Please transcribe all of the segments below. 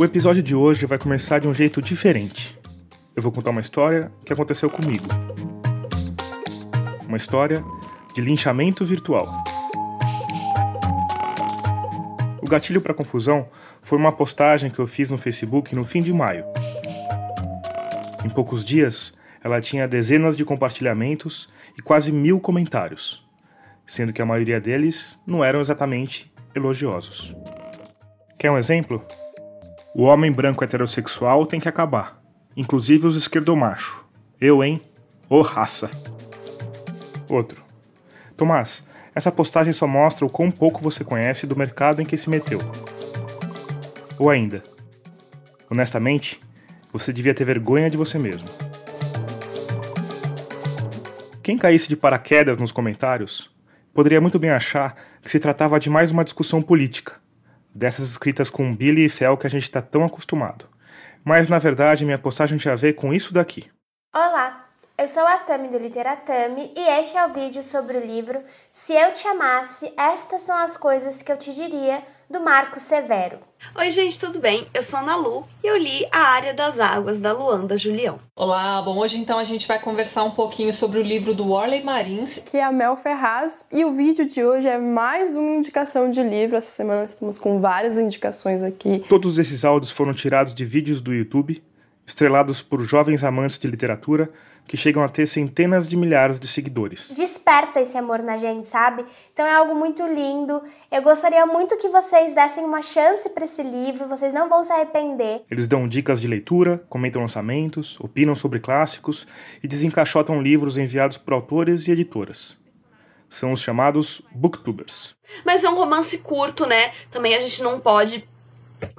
O episódio de hoje vai começar de um jeito diferente. Eu vou contar uma história que aconteceu comigo. Uma história de linchamento virtual. O gatilho para confusão foi uma postagem que eu fiz no Facebook no fim de maio. Em poucos dias, ela tinha dezenas de compartilhamentos e quase mil comentários, sendo que a maioria deles não eram exatamente elogiosos. Quer um exemplo? O homem branco heterossexual tem que acabar, inclusive os esquerdomacho. Eu, hein? Ô oh, raça! Outro. Tomás, essa postagem só mostra o quão pouco você conhece do mercado em que se meteu. Ou ainda, honestamente, você devia ter vergonha de você mesmo. Quem caísse de paraquedas nos comentários poderia muito bem achar que se tratava de mais uma discussão política, dessas escritas com Billy e Fel que a gente está tão acostumado. Mas na verdade minha postagem tinha a ver com isso daqui. Olá, eu sou a Tami do Literatami e este é o vídeo sobre o livro Se Eu Te Amasse, Estas São as Coisas que Eu Te Diria, do Marco Severo. Oi, gente, tudo bem? Eu sou a Ana Lu e eu li A Área das Águas, da Luanda Julião. Olá, bom, hoje então a gente vai conversar um pouquinho sobre o livro do Warley Marins, que é a Mel Ferraz, e o vídeo de hoje é mais uma indicação de livro. Essa semana estamos com várias indicações aqui. Todos esses áudios foram tirados de vídeos do YouTube, estrelados por jovens amantes de literatura que chegam a ter centenas de milhares de seguidores. Desperta esse amor na gente, sabe? Então é algo muito lindo. Eu gostaria muito que vocês dessem uma chance para esse livro, vocês não vão se arrepender. Eles dão dicas de leitura, comentam lançamentos, opinam sobre clássicos e desencaixotam livros enviados por autores e editoras. São os chamados booktubers. Mas é um romance curto, né? Também a gente não pode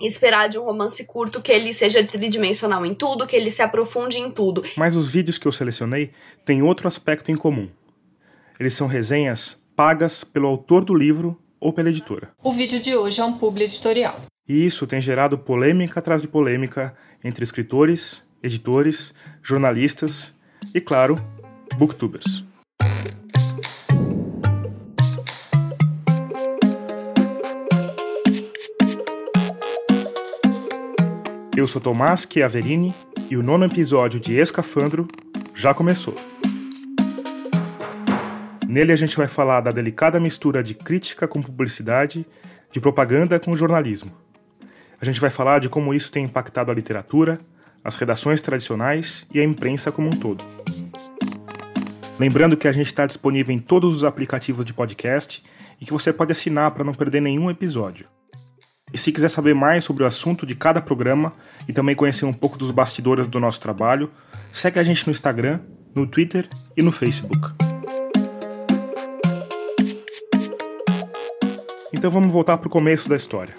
esperar de um romance curto que ele seja tridimensional em tudo, que ele se aprofunde em tudo. Mas os vídeos que eu selecionei têm outro aspecto em comum. Eles são resenhas pagas pelo autor do livro ou pela editora. O vídeo de hoje é um publi editorial. E isso tem gerado polêmica atrás de polêmica entre escritores, editores, jornalistas e, claro, booktubers. Eu sou Tomás Chiaverini e o nono episódio de Escafandro já começou. Nele a gente vai falar da delicada mistura de crítica com publicidade, de propaganda com jornalismo. A gente vai falar de como isso tem impactado a literatura, as redações tradicionais e a imprensa como um todo. Lembrando que a gente está disponível em todos os aplicativos de podcast e que você pode assinar para não perder nenhum episódio. E se quiser saber mais sobre o assunto de cada programa e também conhecer um pouco dos bastidores do nosso trabalho, segue a gente no Instagram, no Twitter e no Facebook. Então vamos voltar para o começo da história.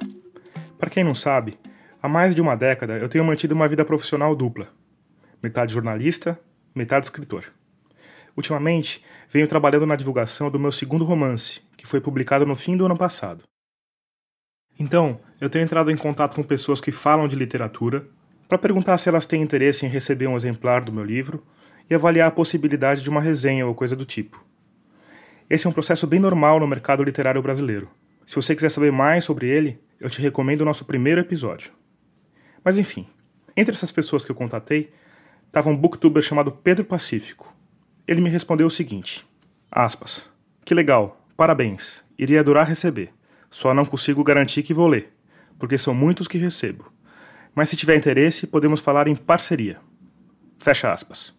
Para quem não sabe, há mais de uma década eu tenho mantido uma vida profissional dupla: metade jornalista, metade escritor. Ultimamente, venho trabalhando na divulgação do meu segundo romance, que foi publicado no fim do ano passado. Então, eu tenho entrado em contato com pessoas que falam de literatura para perguntar se elas têm interesse em receber um exemplar do meu livro e avaliar a possibilidade de uma resenha ou coisa do tipo. Esse é um processo bem normal no mercado literário brasileiro. Se você quiser saber mais sobre ele, eu te recomendo o nosso primeiro episódio. Mas enfim, entre essas pessoas que eu contatei, estava um booktuber chamado Pedro Pacífico. Ele me respondeu o seguinte: aspas, Que legal, parabéns, iria adorar receber. Só não consigo garantir que vou ler, porque são muitos que recebo. Mas se tiver interesse, podemos falar em parceria. Fecha aspas.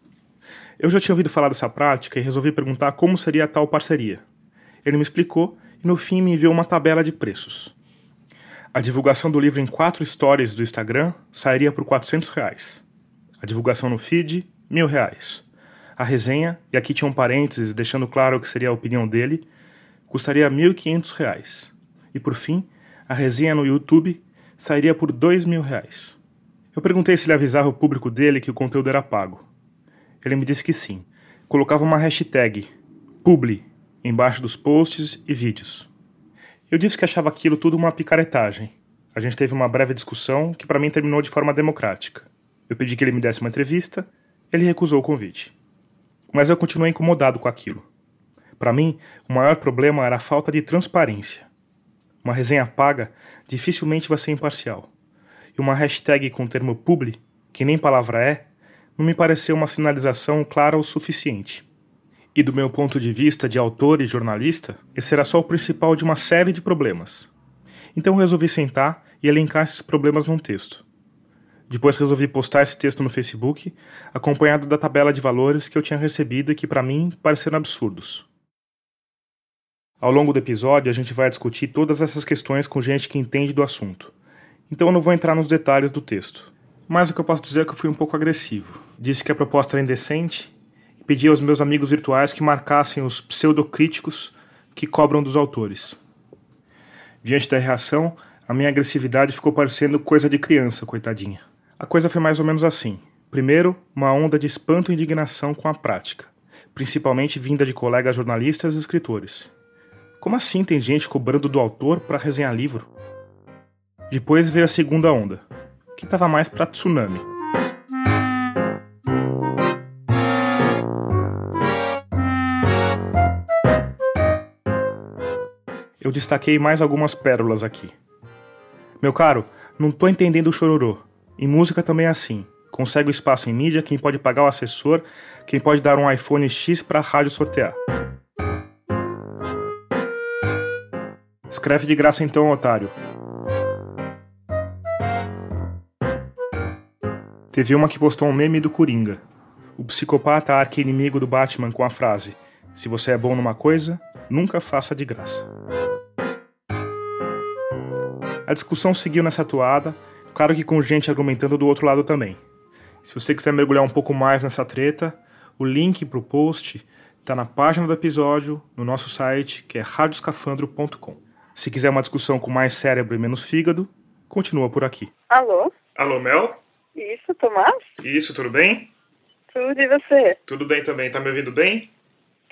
Eu já tinha ouvido falar dessa prática e resolvi perguntar como seria a tal parceria. Ele me explicou e no fim me enviou uma tabela de preços. A divulgação do livro em quatro stories do Instagram sairia por 400 reais. A divulgação no feed, mil reais. A resenha, e aqui tinha um parênteses deixando claro que seria a opinião dele, custaria 1.500 reais. E por fim, a resenha no YouTube sairia por dois mil reais. Eu perguntei se ele avisava o público dele que o conteúdo era pago. Ele me disse que sim. Colocava uma hashtag publi embaixo dos posts e vídeos. Eu disse que achava aquilo tudo uma picaretagem. A gente teve uma breve discussão que para mim terminou de forma democrática. Eu pedi que ele me desse uma entrevista, ele recusou o convite. Mas eu continuei incomodado com aquilo. Para mim, o maior problema era a falta de transparência. Uma resenha paga dificilmente vai ser imparcial. e uma hashtag com o termo publi, que nem palavra é, não me pareceu uma sinalização clara o suficiente. E do meu ponto de vista de autor e jornalista, esse era só o principal de uma série de problemas. Então resolvi sentar e elencar esses problemas num texto. Depois resolvi postar esse texto no Facebook, acompanhado da tabela de valores que eu tinha recebido e que para mim pareceram absurdos. Ao longo do episódio, a gente vai discutir todas essas questões com gente que entende do assunto. Então eu não vou entrar nos detalhes do texto. Mas o que eu posso dizer é que eu fui um pouco agressivo. Disse que a proposta era indecente e pedi aos meus amigos virtuais que marcassem os pseudocríticos que cobram dos autores. Diante da reação, a minha agressividade ficou parecendo coisa de criança, coitadinha. A coisa foi mais ou menos assim. Primeiro, uma onda de espanto e indignação com a prática, principalmente vinda de colegas jornalistas e escritores. Como assim tem gente cobrando do autor para resenhar livro? Depois veio a segunda onda, que estava mais para tsunami. Eu destaquei mais algumas pérolas aqui. Meu caro, não tô entendendo o chororô. Em música também é assim. Consegue o espaço em mídia quem pode pagar o assessor, quem pode dar um iPhone X para rádio sortear. Escreve de graça então, otário. Teve uma que postou um meme do Coringa. O psicopata arqui-inimigo do Batman com a frase: Se você é bom numa coisa, nunca faça de graça. A discussão seguiu nessa toada, claro que com gente argumentando do outro lado também. Se você quiser mergulhar um pouco mais nessa treta, o link para o post está na página do episódio, no nosso site, que é radioscafandro.com. Se quiser uma discussão com mais cérebro e menos fígado, continua por aqui. Alô? Alô, Mel? Isso, Tomás? Isso, tudo bem? Tudo e você? Tudo bem também, tá me ouvindo bem?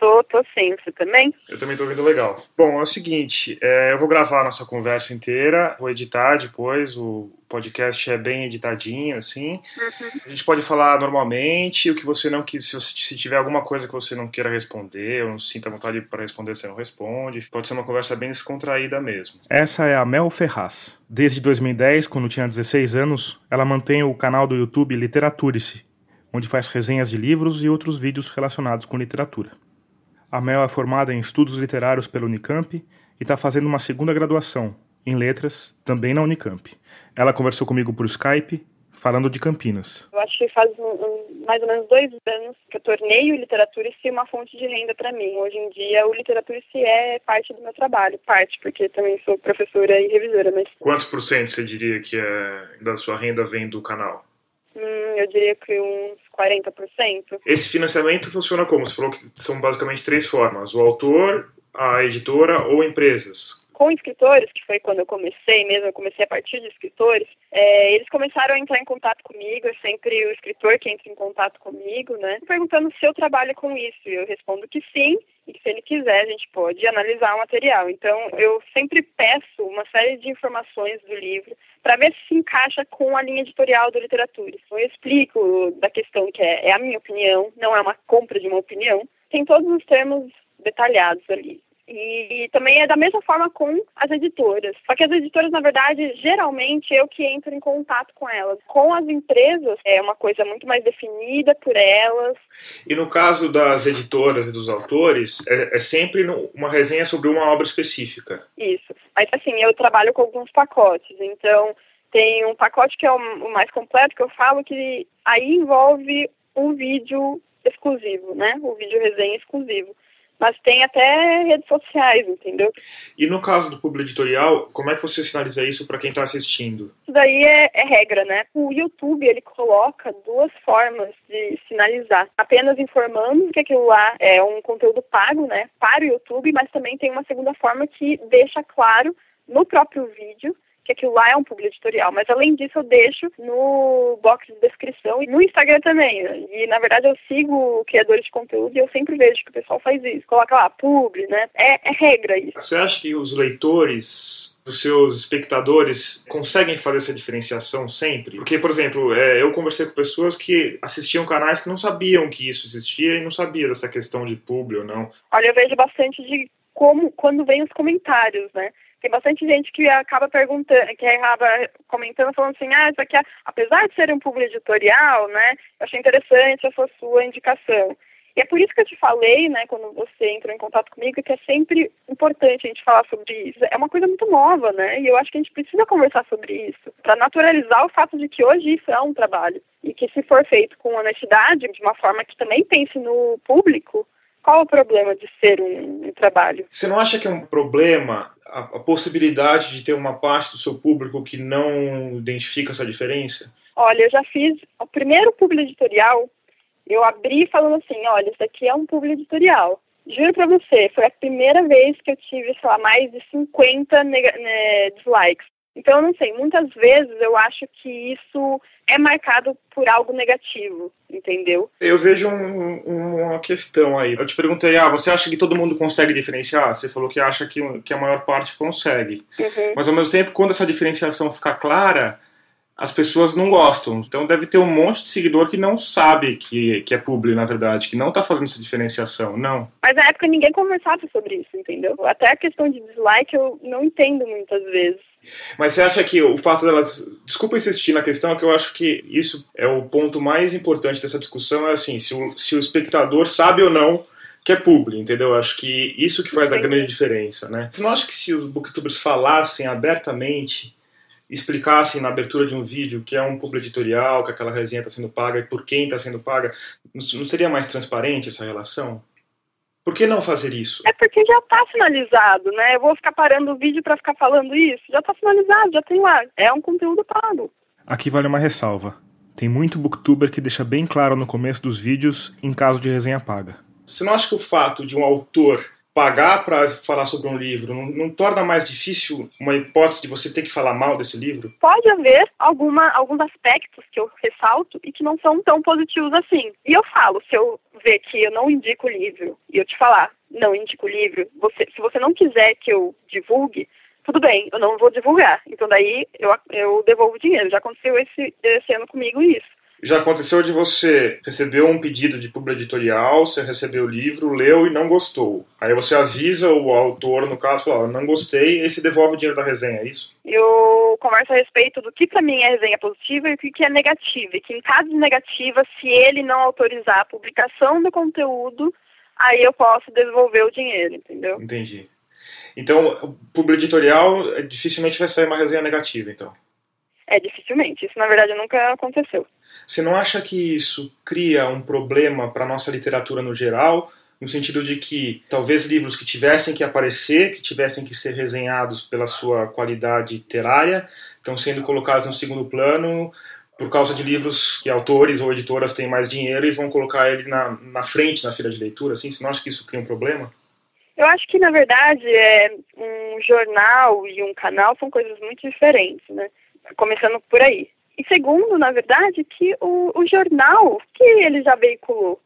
Tô, tô sim, você também? Eu também tô ouvindo legal. Bom, é o seguinte, é, eu vou gravar a nossa conversa inteira, vou editar depois, o podcast é bem editadinho, assim. Uhum. A gente pode falar normalmente, o que você não quis, se, você, se tiver alguma coisa que você não queira responder, ou não sinta vontade para responder, você não responde. Pode ser uma conversa bem descontraída mesmo. Essa é a Mel Ferraz. Desde 2010, quando tinha 16 anos, ela mantém o canal do YouTube Literaturice, onde faz resenhas de livros e outros vídeos relacionados com literatura. A Mel é formada em estudos literários pela Unicamp e está fazendo uma segunda graduação, em letras, também na Unicamp. Ela conversou comigo por Skype, falando de Campinas. Eu acho que faz um, um, mais ou menos dois anos que eu tornei o Literaturice uma fonte de renda para mim. Hoje em dia, o Literaturice é parte do meu trabalho, parte, porque também sou professora e revisora. Mas Quantos por cento você diria que é, da sua renda vem do canal? Hum, eu diria que uns 40%. Esse financiamento funciona como? Você falou que são basicamente três formas: o autor, a editora ou empresas. Com escritores, que foi quando eu comecei mesmo, eu comecei a partir de escritores, é, eles começaram a entrar em contato comigo, é sempre o escritor que entra em contato comigo, né? Perguntando se eu trabalho com isso. E eu respondo que sim, e que se ele quiser, a gente pode analisar o material. Então, eu sempre peço uma série de informações do livro para ver se se encaixa com a linha editorial do literatura. Então, eu explico da questão que é, é a minha opinião, não é uma compra de uma opinião. Tem todos os termos detalhados ali. E, também é da mesma forma com as editoras. Só que as editoras, na verdade, geralmente eu que entro em contato com elas. Com as empresas, é uma coisa muito mais definida por elas. E no caso das editoras e dos autores, é, é sempre uma resenha sobre uma obra específica. Isso. Mas assim, eu trabalho com alguns pacotes. Então, tem um pacote que é o mais completo, que eu falo que aí envolve um vídeo exclusivo, né? O vídeo resenha exclusivo mas tem até redes sociais, entendeu? E no caso do público editorial, como é que você sinaliza isso para quem está assistindo? Isso daí é, é, regra, né? O YouTube ele coloca duas formas de sinalizar: apenas informando que aquilo lá é um conteúdo pago, né, para o YouTube, mas também tem uma segunda forma que deixa claro no próprio vídeo que aquilo lá é um publi editorial. Mas além disso, eu deixo no box de descrição e no Instagram também. E na verdade eu sigo criadores de conteúdo e eu sempre vejo que o pessoal faz isso. Coloca lá, publi, né? É, é regra isso. Você acha que os leitores, os seus espectadores, conseguem fazer essa diferenciação sempre? Porque, por exemplo, é, eu conversei com pessoas que assistiam canais que não sabiam que isso existia e não sabia dessa questão de publi ou não. Olha, eu vejo bastante de como quando vem os comentários, né? Tem bastante gente que acaba perguntando, que acaba comentando, falando assim, ah, isso aqui, é, apesar de ser um público editorial, né, eu achei interessante essa sua indicação. E é por isso que eu te falei, né, quando você entrou em contato comigo, que é sempre importante a gente falar sobre isso. É uma coisa muito nova, né? E eu acho que a gente precisa conversar sobre isso, para naturalizar o fato de que hoje isso é um trabalho. E que se for feito com honestidade, de uma forma que também pense no público, qual o problema de ser um, um trabalho? Você não acha que é um problema a, a possibilidade de ter uma parte do seu público que não identifica essa diferença? Olha, eu já fiz o primeiro público editorial eu abri falando assim, olha, isso aqui é um público editorial. Juro pra você, foi a primeira vez que eu tive, sei lá, mais de 50 né, dislikes. Então, eu não sei, muitas vezes eu acho que isso é marcado por algo negativo, entendeu? Eu vejo um, uma questão aí. Eu te perguntei, ah, você acha que todo mundo consegue diferenciar? Você falou que acha que, que a maior parte consegue. Uhum. Mas, ao mesmo tempo, quando essa diferenciação ficar clara, as pessoas não gostam. Então deve ter um monte de seguidor que não sabe que, que é publi, na verdade, que não está fazendo essa diferenciação, não. Mas na época ninguém conversava sobre isso, entendeu? Até a questão de dislike eu não entendo muitas vezes. Mas você acha que o fato delas. Desculpa insistir na questão, que eu acho que isso é o ponto mais importante dessa discussão: é assim, se o, se o espectador sabe ou não que é publi, entendeu? Eu acho que isso que faz a grande diferença, né? Você não acha que se os booktubers falassem abertamente explicassem na abertura de um vídeo que é um publi editorial, que aquela resenha está sendo paga e por quem está sendo paga, não seria mais transparente essa relação? Por que não fazer isso? É porque já está finalizado, né? Eu vou ficar parando o vídeo para ficar falando isso. Já está finalizado, já tem lá. É um conteúdo pago. Aqui vale uma ressalva. Tem muito booktuber que deixa bem claro no começo dos vídeos em caso de resenha paga. Você não acha que o fato de um autor pagar para falar sobre um livro não, não, torna mais difícil uma hipótese de você ter que falar mal desse livro? Pode haver alguma, alguns aspectos que eu ressalto e que não são tão positivos assim. E eu falo, se eu ver que eu não indico o livro e eu te falar, não indico o livro, você, se você não quiser que eu divulgue, tudo bem, eu não vou divulgar. Então daí eu, eu devolvo o dinheiro. Já aconteceu esse, esse ano comigo isso. Já aconteceu de você receber um pedido de publi editorial, você recebeu o livro, leu e não gostou. Aí você avisa o autor, no caso, fala, não gostei, e você devolve o dinheiro da resenha, é isso? Eu converso a respeito do que para mim é resenha positiva e o que é negativa. E que em caso de negativa, se ele não autorizar a publicação do conteúdo, aí eu posso devolver o dinheiro, entendeu? Entendi. Então, o publi editorial dificilmente vai sair uma resenha negativa, então. É, dificilmente. Isso, na verdade, nunca aconteceu. Você não acha que isso cria um problema para a nossa literatura no geral? No sentido de que talvez livros que tivessem que aparecer, que tivessem que ser resenhados pela sua qualidade literária, estão sendo colocados no segundo plano por causa de livros que autores ou editoras têm mais dinheiro e vão colocar ele na, na frente na fila de leitura, assim? Você não acha que isso cria um problema? Eu acho que, na verdade, é, um jornal e um canal são coisas muito diferentes, né? Começando por aí. E segundo, na verdade, que o, o jornal que ele já veiculou.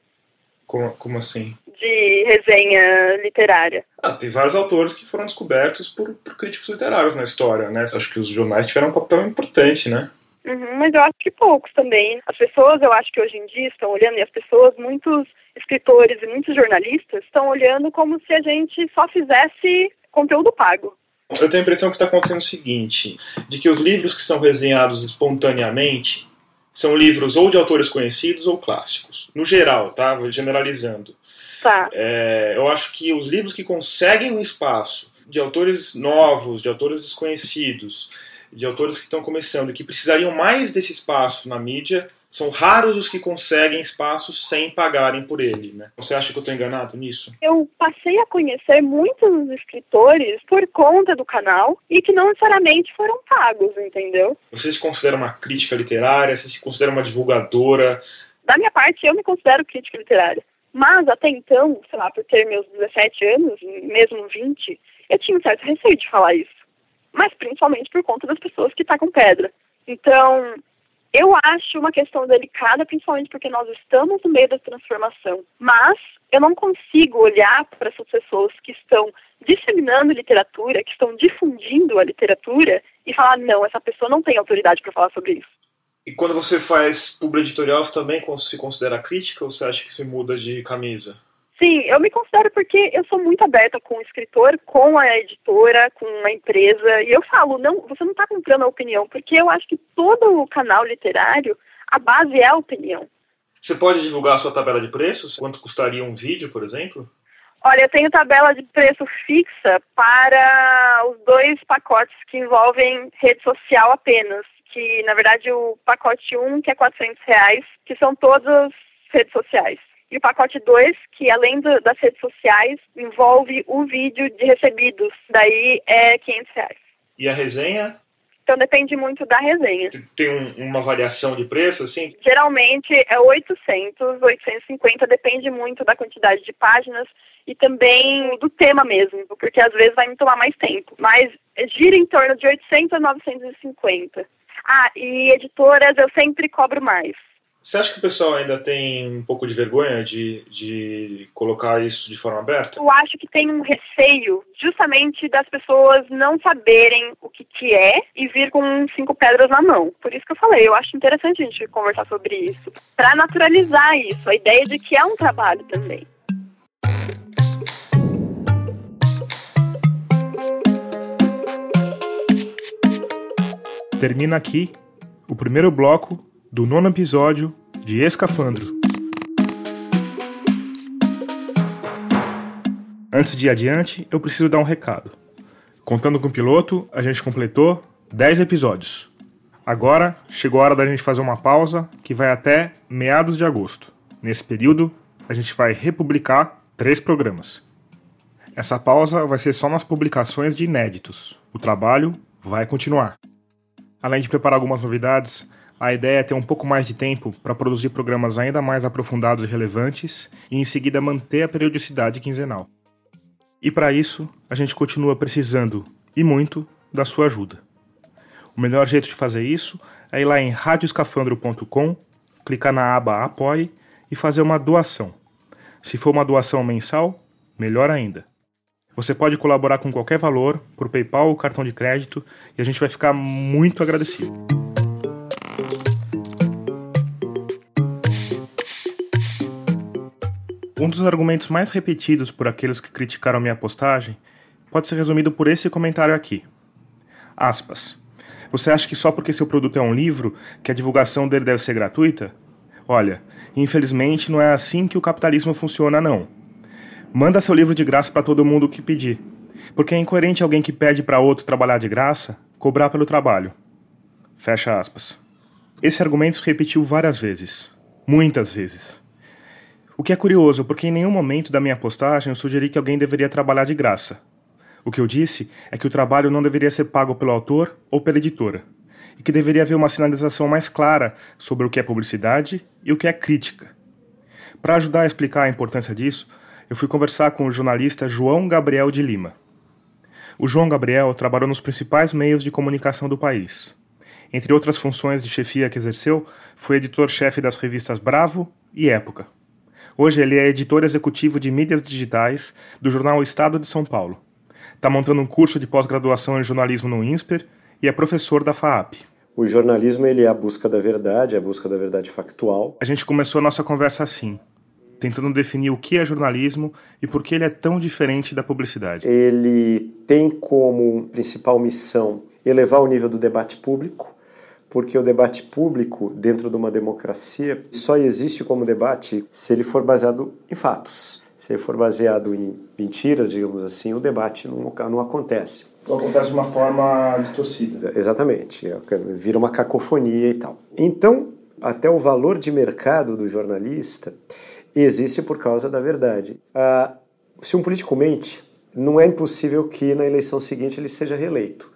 Como, como assim? De resenha literária. Ah, tem vários autores que foram descobertos por, por críticos literários na história, né? Acho que os jornais tiveram um papel importante, né? Uhum, mas eu acho que poucos também. As pessoas, eu acho que hoje em dia estão olhando, e as pessoas, muitos escritores e muitos jornalistas estão olhando como se a gente só fizesse conteúdo pago. Eu tenho a impressão que está acontecendo o seguinte: de que os livros que são resenhados espontaneamente são livros ou de autores conhecidos ou clássicos. No geral, tá? Generalizando. Tá. É, eu acho que os livros que conseguem um espaço de autores novos, de autores desconhecidos, de autores que estão começando e que precisariam mais desse espaço na mídia, são raros os que conseguem espaços sem pagarem por ele, né? Você acha que eu estou enganado nisso? Eu passei a conhecer muitos escritores por conta do canal e que não necessariamente foram pagos, entendeu? Você se considera uma crítica literária? Você se considera uma divulgadora? Da minha parte, eu me considero crítica literária. Mas até então, sei lá, por ter meus 17 anos, mesmo 20, eu tinha um certo receio de falar isso. Mas principalmente por conta das pessoas que tacam pedra. Então, eu acho uma questão delicada, principalmente porque nós estamos no meio da transformação. Mas eu não consigo olhar para essas pessoas que estão disseminando literatura, que estão difundindo a literatura e falar, não, essa pessoa não tem autoridade para falar sobre isso. E quando você faz publi editorial, você também se considera crítica ou você acha que se muda de camisa? Sim, eu me considero porque eu sou muito aberta com o escritor, com a editora, com a empresa. E eu falo, não, você não está comprando a opinião, porque eu acho que todo o canal literário, a base é a opinião. Você pode divulgar a sua tabela de preços? Quanto custaria um vídeo, por exemplo? Olha, eu tenho tabela de preço fixa para os dois pacotes que envolvem rede social apenas. Que, na verdade, o pacote 1, que é 400 reais, que são todas redes sociais. E o pacote 2, que além do, das redes sociais, envolve o vídeo de recebidos. Daí é 500 reais. E a resenha? Então depende muito da resenha. Tem um, uma variação de preço, assim? Geralmente é 800, 850, depende muito da quantidade de páginas e também do tema mesmo, porque às vezes vai me tomar mais tempo. Mas gira em torno de 800 a 950. Ah, e editoras eu sempre cobro mais. Você acha que o pessoal ainda tem um pouco de vergonha de, de colocar isso de forma aberta? Eu acho que tem um receio justamente das pessoas não saberem o que, que é e vir com cinco pedras na mão. Por isso que eu falei, eu acho interessante a gente conversar sobre isso, para naturalizar isso, a ideia de que é um trabalho também. Termina aqui o primeiro bloco do nono episódio de Escafandro. Antes de ir adiante, eu preciso dar um recado. Contando com o piloto, a gente completou 10 episódios. Agora chegou a hora da gente fazer uma pausa que vai até meados de agosto. Nesse período, a gente vai republicar três programas. Essa pausa vai ser só nas publicações de inéditos. O trabalho vai continuar. Além de preparar algumas novidades, a ideia é ter um pouco mais de tempo para produzir programas ainda mais aprofundados e relevantes e em seguida manter a periodicidade quinzenal. E para isso, a gente continua precisando, e muito, da sua ajuda. O melhor jeito de fazer isso é ir lá em radioscafandro.com, clicar na aba Apoie e fazer uma doação. Se for uma doação mensal, melhor ainda. Você pode colaborar com qualquer valor, por PayPal ou cartão de crédito, e a gente vai ficar muito agradecido. Um dos argumentos mais repetidos por aqueles que criticaram minha postagem pode ser resumido por esse comentário aqui. Aspas. Você acha que só porque seu produto é um livro, que a divulgação dele deve ser gratuita? Olha, infelizmente não é assim que o capitalismo funciona, não. Manda seu livro de graça para todo mundo que pedir. Porque é incoerente alguém que pede para outro trabalhar de graça cobrar pelo trabalho. Fecha aspas. Esse argumento se repetiu várias vezes. Muitas vezes. O que é curioso, porque em nenhum momento da minha postagem eu sugeri que alguém deveria trabalhar de graça. O que eu disse é que o trabalho não deveria ser pago pelo autor ou pela editora, e que deveria haver uma sinalização mais clara sobre o que é publicidade e o que é crítica. Para ajudar a explicar a importância disso, eu fui conversar com o jornalista João Gabriel de Lima. O João Gabriel trabalhou nos principais meios de comunicação do país. Entre outras funções de chefia que exerceu, foi editor-chefe das revistas Bravo e Época. Hoje ele é editor executivo de mídias digitais do jornal Estado de São Paulo. Está montando um curso de pós-graduação em jornalismo no INSPER e é professor da FAAP. O jornalismo ele é a busca da verdade, é a busca da verdade factual. A gente começou a nossa conversa assim, tentando definir o que é jornalismo e por que ele é tão diferente da publicidade. Ele tem como principal missão elevar o nível do debate público, porque o debate público dentro de uma democracia só existe como debate se ele for baseado em fatos. Se ele for baseado em mentiras, digamos assim, o debate não, não acontece. Não acontece de uma forma distorcida. Exatamente, é, vira uma cacofonia e tal. Então, até o valor de mercado do jornalista existe por causa da verdade. Ah, se um político mente, não é impossível que na eleição seguinte ele seja reeleito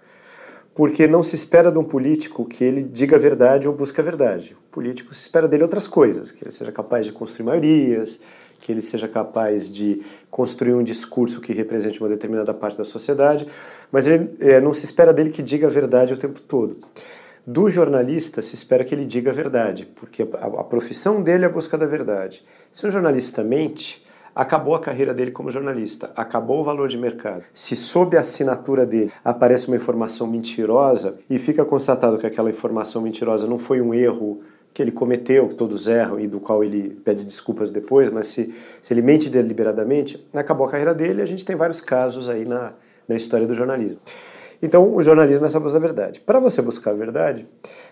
porque não se espera de um político que ele diga a verdade ou busque a verdade. O político se espera dele outras coisas, que ele seja capaz de construir maiorias, que ele seja capaz de construir um discurso que represente uma determinada parte da sociedade, mas ele, é, não se espera dele que diga a verdade o tempo todo. Do jornalista se espera que ele diga a verdade, porque a, a profissão dele é a busca da verdade. Se um jornalista mente, acabou a carreira dele como jornalista, acabou o valor de mercado. Se sob a assinatura dele aparece uma informação mentirosa e fica constatado que aquela informação mentirosa não foi um erro que ele cometeu, que todos erram e do qual ele pede desculpas depois, mas se, se ele mente deliberadamente, acabou a carreira dele. A gente tem vários casos aí na, na história do jornalismo. Então, o jornalismo é essa busca da verdade. Para você buscar a verdade,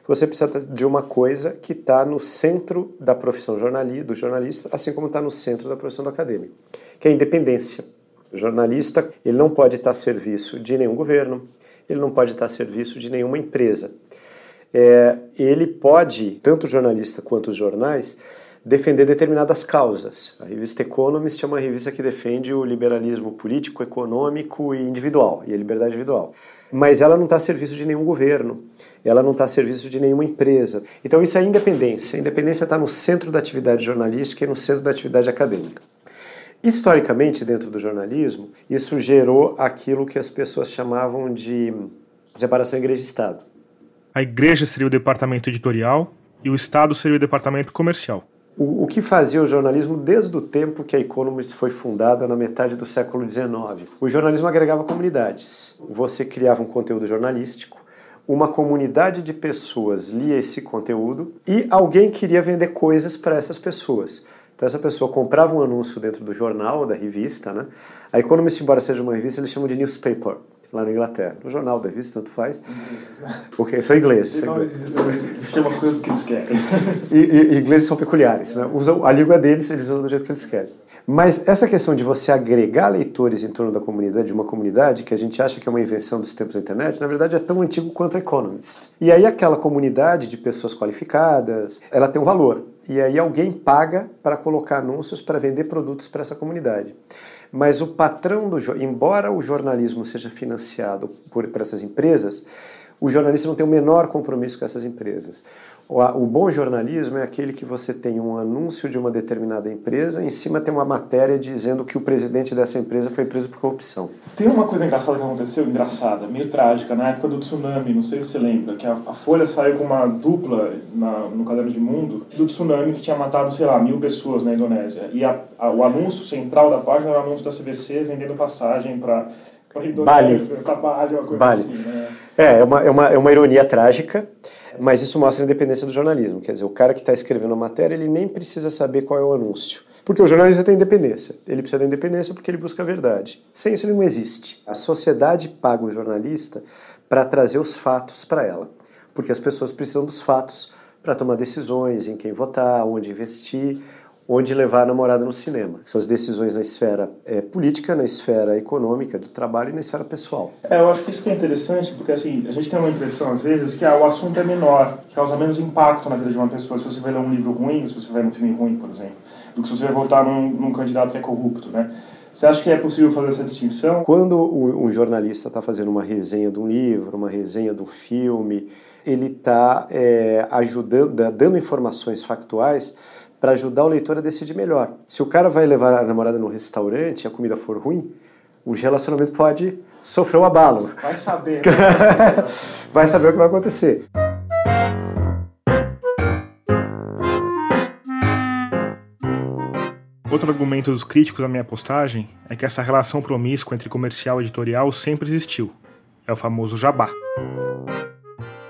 você precisa de uma coisa que está no centro da profissão jornalista, do jornalista, assim como está no centro da profissão do acadêmico, que é a independência. O jornalista ele não pode estar a serviço de nenhum governo, ele não pode estar a serviço de nenhuma empresa. É, ele pode, tanto o jornalista quanto os jornais, defender determinadas causas. A revista Economist é uma revista que defende o liberalismo político, econômico e individual, e a liberdade individual. Mas ela não está a serviço de nenhum governo, ela não está a serviço de nenhuma empresa. Então isso é independência. A independência está no centro da atividade jornalística e no centro da atividade acadêmica. Historicamente, dentro do jornalismo, isso gerou aquilo que as pessoas chamavam de separação igreja-estado. A igreja seria o departamento editorial e o Estado seria o departamento comercial. O, o, que fazia o jornalismo desde o tempo que a Economist foi fundada na metade do século XIX. O jornalismo agregava comunidades. Você criava um conteúdo jornalístico, uma comunidade de pessoas lia esse conteúdo e alguém queria vender coisas para essas pessoas. Então essa pessoa comprava um anúncio dentro do jornal, da revista, né? A Economist, embora seja uma revista, eles chamam de newspaper lá na Inglaterra. No jornal da revista, tanto faz. Ingleses, né? Porque são ingleses. Então, eles chamam as coisas do que eles querem. E, e, ingleses são peculiares, né? Usam a língua deles, eles usam do jeito que eles querem. Mas essa questão de você agregar leitores em torno da comunidade, de uma comunidade, que a gente acha que é uma invenção dos tempos da internet, na verdade é tão antigo quanto a Economist. E aí aquela comunidade de pessoas qualificadas, ela tem um valor. E aí alguém paga para colocar anúncios para vender produtos para essa comunidade. Mas o patrão do embora o jornalismo seja financiado por, por essas empresas, o jornalista não tem o menor compromisso com essas empresas. O, o, bom jornalismo é aquele que você tem um anúncio de uma determinada empresa, em cima tem uma matéria dizendo que o presidente dessa empresa foi preso por corrupção. Tem uma coisa engraçada que aconteceu, engraçada, meio trágica, na época do tsunami, não sei se você lembra, que a, a Folha saiu com uma dupla na, no caderno de mundo do tsunami que tinha matado, sei lá, mil pessoas na Indonésia. E a, a, o anúncio central da página era o anúncio da CBC vendendo passagem para Bali. Bali, uma coisa Bali. assim, né? É, é uma, é, uma, é uma ironia trágica, mas isso mostra a independência do jornalismo. Quer dizer, o cara que está escrevendo a matéria, ele nem precisa saber qual é o anúncio. Porque o jornalista tem independência. Ele precisa da independência porque ele busca a verdade. Sem isso, ele não existe. A sociedade paga o jornalista para trazer os fatos para ela. Porque as pessoas precisam dos fatos para tomar decisões em quem votar, onde investir, onde levar a namorada no cinema. São as decisões na esfera é, política, na esfera econômica, do trabalho e na esfera pessoal. É, eu acho que isso que é interessante, porque assim, a gente tem uma impressão às vezes que ah, o assunto é menor, que causa menos impacto na vida de uma pessoa se você vai ler um livro ruim, se você vai ler um filme ruim, por exemplo, do que se você vai votar num, num candidato que é corrupto, né? Você acha que é possível fazer essa distinção? Quando um jornalista está fazendo uma resenha de um livro, uma resenha de um filme, ele está é, ajudando, dando informações factuais para ajudar o leitor a decidir melhor. Se o cara vai levar a namorada no restaurante e a comida for ruim, o relacionamento pode sofrer um abalo. Vai saber. Né? vai saber o que vai acontecer. Outro argumento dos críticos da minha postagem é que essa relação promíscua entre comercial e editorial sempre existiu. É o famoso jabá.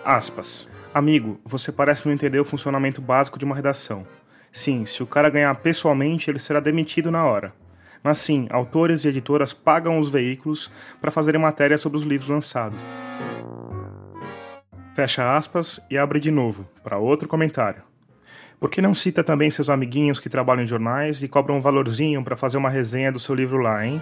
Aspas. Amigo, você parece não entender o funcionamento básico de uma redação. Sim, se o cara ganhar pessoalmente, ele será demitido na hora. Mas sim, autores e editoras pagam os veículos para fazerem matéria sobre os livros lançados. Fecha aspas e abre de novo, para outro comentário. Por que não cita também seus amiguinhos que trabalham em jornais e cobram um valorzinho para fazer uma resenha do seu livro lá, hein?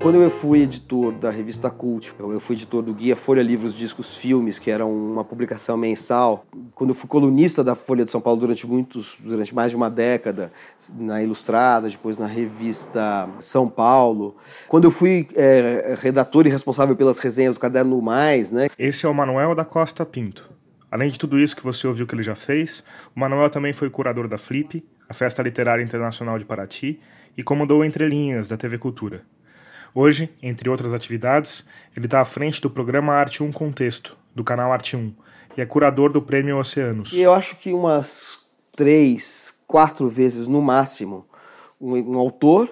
Quando eu fui editor da revista Cult, eu fui editor do Guia Folha Livros Discos Filmes, que era uma publicação mensal. Quando eu fui colunista da Folha de São Paulo durante muitos, durante mais de uma década, na Ilustrada, depois na revista São Paulo. Quando eu fui é, redator e responsável pelas resenhas do Caderno Mais, né? Esse é o Manuel da Costa Pinto. Além de tudo isso que você ouviu que ele já fez, o Manuel também foi curador da Flip, a Festa Literária Internacional de Paraty, e comandou Entre Linhas, da TV Cultura. Hoje, entre outras atividades, ele está à frente do programa Arte 1 Contexto, do canal Arte 1, e é curador do Prêmio Oceanos. E eu acho que umas três, quatro vezes no máximo, um, um autor,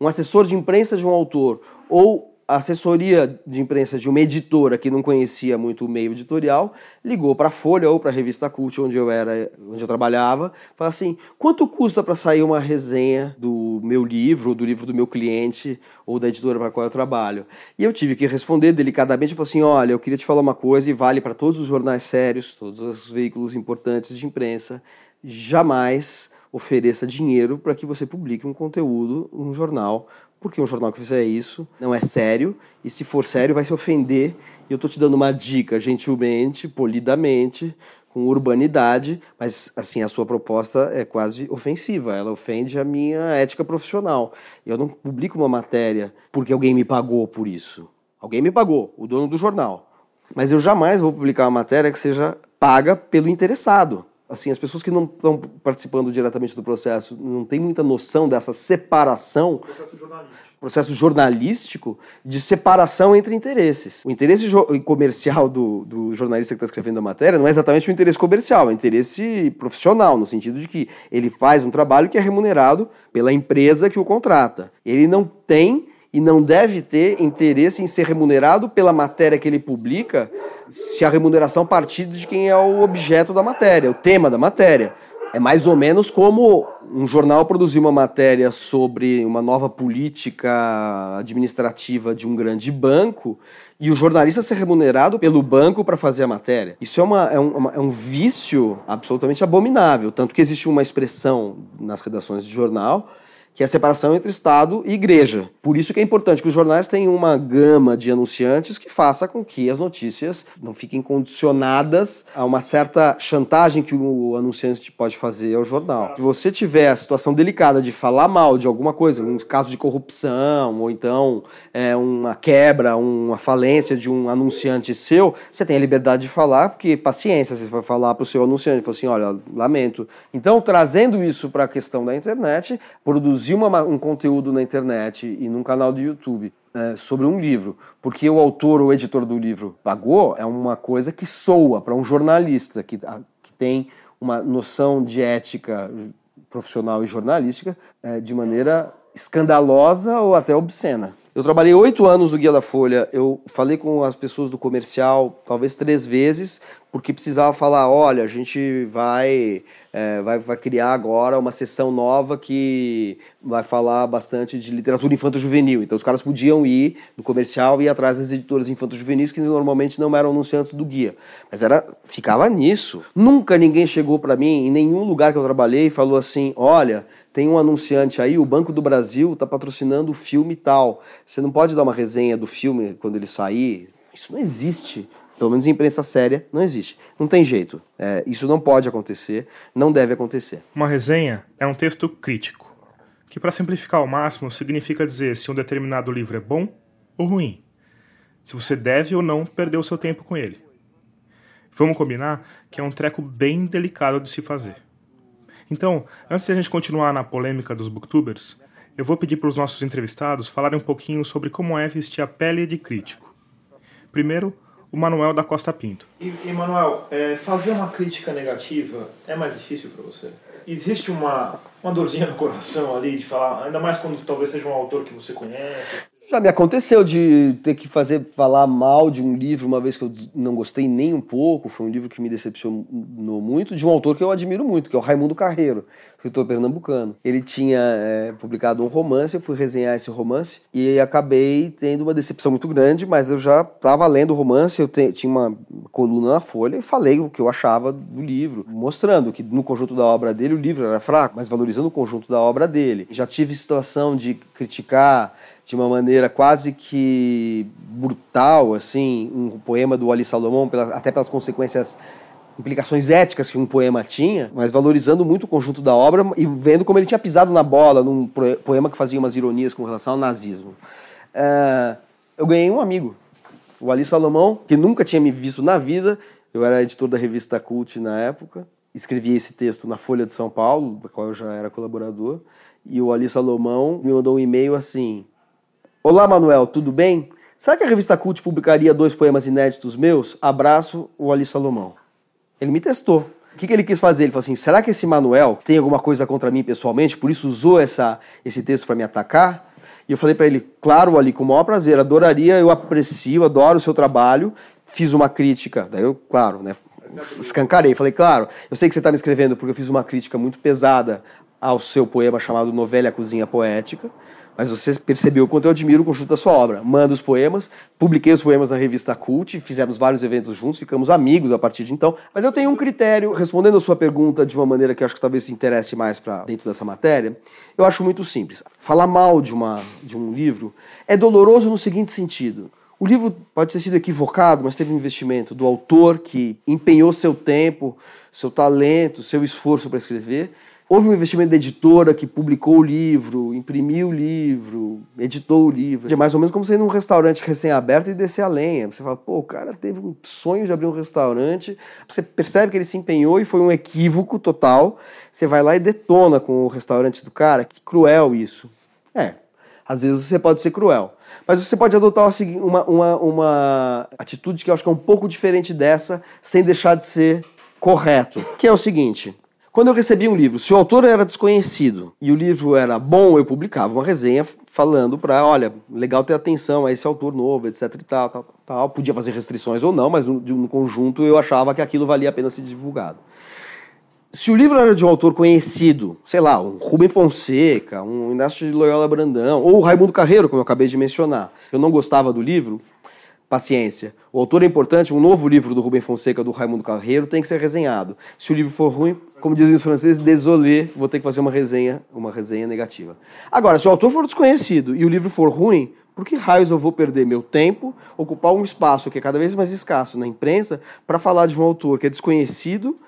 um assessor de imprensa de um autor, ou a assessoria de imprensa de uma editora que não conhecia muito o meio editorial ligou para a Folha ou para a revista Cult, onde eu era, onde eu trabalhava, falou assim: quanto custa para sair uma resenha do meu livro, do livro do meu cliente, ou da editora para qual eu trabalho? E eu tive que responder delicadamente, falou assim: olha, eu queria te falar uma coisa e vale para todos os jornais sérios, todos os veículos importantes de imprensa, jamais ofereça dinheiro para que você publique um conteúdo num jornal, porque um jornal que fizer isso não é sério, e se for sério vai se ofender. E eu estou te dando uma dica, gentilmente, polidamente, com urbanidade, mas assim, a sua proposta é quase ofensiva, ela ofende a minha ética profissional. Eu não publico uma matéria porque alguém me pagou por isso. Alguém me pagou, o dono do jornal. Mas eu jamais vou publicar uma matéria que seja paga pelo interessado assim, as pessoas que não estão participando diretamente do processo não têm muita noção dessa separação. Processo jornalístico. Processo jornalístico de separação entre interesses. O interesse comercial do, do jornalista que está escrevendo a matéria não é exatamente o interesse comercial, é o interesse profissional, no sentido de que ele faz um trabalho que é remunerado pela empresa que o contrata. Ele não tem e não deve ter interesse em ser remunerado pela matéria que ele publica, se a remuneração partir de quem é o objeto da matéria, o tema da matéria. É mais ou menos como um jornal produzir uma matéria sobre uma nova política administrativa de um grande banco e o jornalista ser remunerado pelo banco para fazer a matéria. Isso é, uma, é, um, é um vício absolutamente abominável. Tanto que existe uma expressão nas redações de jornal que é a separação entre Estado e Igreja. Por isso que é importante que os jornais tenham uma gama de anunciantes que faça com que as notícias não fiquem condicionadas a uma certa chantagem que o anunciante pode fazer ao jornal. Se você tiver a situação delicada de falar mal de alguma coisa, um caso de corrupção, ou então é, uma quebra, uma falência de um anunciante seu, você tem a liberdade de falar, porque paciência, você vai falar para o seu anunciante, fala assim, olha, lamento. Então, trazendo isso para a questão da internet, produzir produzir uma, um conteúdo na internet e num canal do YouTube é, sobre um livro, porque o autor ou editor do livro pagou, é uma coisa que soa para um jornalista que, que tem uma noção de ética profissional e jornalística é, de maneira escandalosa ou até obscena. Eu trabalhei oito anos no Guia da Folha. Eu falei com as pessoas do comercial talvez três vezes, porque precisava falar: olha, a gente vai, é, vai, vai criar agora uma sessão nova que vai falar bastante de literatura infanto-juvenil. Então os caras podiam ir no comercial e ir atrás das editoras infanto-juvenis que normalmente não eram anunciantes do guia. Mas era ficava nisso. Nunca ninguém chegou para mim em nenhum lugar que eu trabalhei e falou assim: olha tem um anunciante aí, o Banco do Brasil está patrocinando o filme tal. Você não pode dar uma resenha do filme quando ele sair. Isso não existe. Pelo menos em imprensa séria, não existe. Não tem jeito. É, isso não pode acontecer, não deve acontecer. Uma resenha é um texto crítico, que, para simplificar ao máximo, significa dizer se um determinado livro é bom ou ruim, se você deve ou não perder o seu tempo com ele. Vamos combinar que é um treco bem delicado de se fazer. Então, antes de a gente continuar na polêmica dos booktubers, eu vou pedir para os nossos entrevistados falarem um pouquinho sobre como é vestir a pele de crítico. Primeiro, o Manuel da Costa Pinto. E, e Manuel, é, fazer uma crítica negativa é mais difícil para você? Existe uma, uma dorzinha no coração ali de falar, ainda mais quando talvez seja um autor que você conhece? Já me aconteceu de ter que fazer falar mal de um livro uma vez que eu não gostei nem um pouco, foi um livro que me decepcionou muito, de um autor que eu admiro muito, que é o Raimundo Carreiro, escritor pernambucano. Ele tinha é, publicado um romance, eu fui resenhar esse romance e acabei tendo uma decepção muito grande, mas eu já estava lendo o romance, eu te, tinha uma coluna na Folha e falei o que eu achava do livro, mostrando que no conjunto da obra dele o livro era fraco, mas valorizando o conjunto da obra dele. Já tive situação de criticar de uma maneira quase que brutal, assim, um poema do Ali Salomão, até pelas consequências, implicações éticas que um poema tinha, mas valorizando muito o conjunto da obra e vendo como ele tinha pisado na bola num poema que fazia umas ironias com relação ao nazismo. Uh, eu ganhei um amigo, o Ali Salomão, que nunca tinha me visto na vida, eu era editor da revista Cult na época, escrevi esse texto na Folha de São Paulo, da qual eu já era colaborador, e o Ali Salomão me mandou um e-mail assim: Olá, Manuel, tudo bem? Será que a revista Cult publicaria dois poemas inéditos meus? Abraço, o Ali Salomão. Ele me testou. O que, que, ele quis fazer? Ele falou assim: será que esse Manuel tem alguma coisa contra mim pessoalmente, por isso usou essa, esse texto para me atacar? E eu falei para ele, claro, ali, com o maior prazer, adoraria, eu aprecio, adoro o seu trabalho. Fiz uma crítica, daí eu, claro, né, escancarei. Falei, claro, eu sei que você está me escrevendo porque eu fiz uma crítica muito pesada ao seu poema chamado Novela Cozinha Poética mas você percebeu o quanto eu admiro o conjunto da sua obra. Manda os poemas, publiquei os poemas na revista Cult, fizemos vários eventos juntos, ficamos amigos a partir de então. Mas eu tenho um critério, respondendo a sua pergunta de uma maneira que eu acho que talvez se interesse mais para dentro dessa matéria, eu acho muito simples. Falar mal de, uma, de um livro é doloroso no seguinte sentido. O livro pode ter sido equivocado, mas teve um investimento do autor que empenhou seu tempo, seu talento, seu esforço para escrever Houve um investimento da editora que publicou o livro, imprimiu o livro, editou o livro. É mais ou menos como você ir num restaurante recém-aberto e descer a lenha. Você fala, pô, o cara teve um sonho de abrir um restaurante, você percebe que ele se empenhou e foi um equívoco total. Você vai lá e detona com o restaurante do cara. Que cruel isso. É, às vezes você pode ser cruel. Mas você pode adotar uma, uma, uma atitude que eu acho que é um pouco diferente dessa, sem deixar de ser correto. Que é o seguinte quando eu recebia um livro, se o autor era desconhecido e o livro era bom, eu publicava uma resenha falando para, olha, legal ter atenção a esse autor novo, etc e tal, tal, tal. Podia fazer restrições ou não, mas no, no conjunto eu achava que aquilo valia a pena ser divulgado. Se o livro era de um autor conhecido, sei lá, um Rubem Fonseca, um Inácio de Loyola Brandão, ou o Raimundo Carreiro, como eu acabei de mencionar, eu não gostava do livro, paciência. O autor é importante, um novo livro do Rubem Fonseca, do Raimundo Carreiro, tem que ser resenhado. Se o livro for ruim, como dizem os franceses, désolé, vou ter que fazer uma resenha, uma resenha negativa. Agora, se o autor for desconhecido e o livro for ruim, por que raios eu vou perder meu tempo, ocupar um espaço que é cada vez mais escasso na imprensa, para falar de um autor que é desconhecido,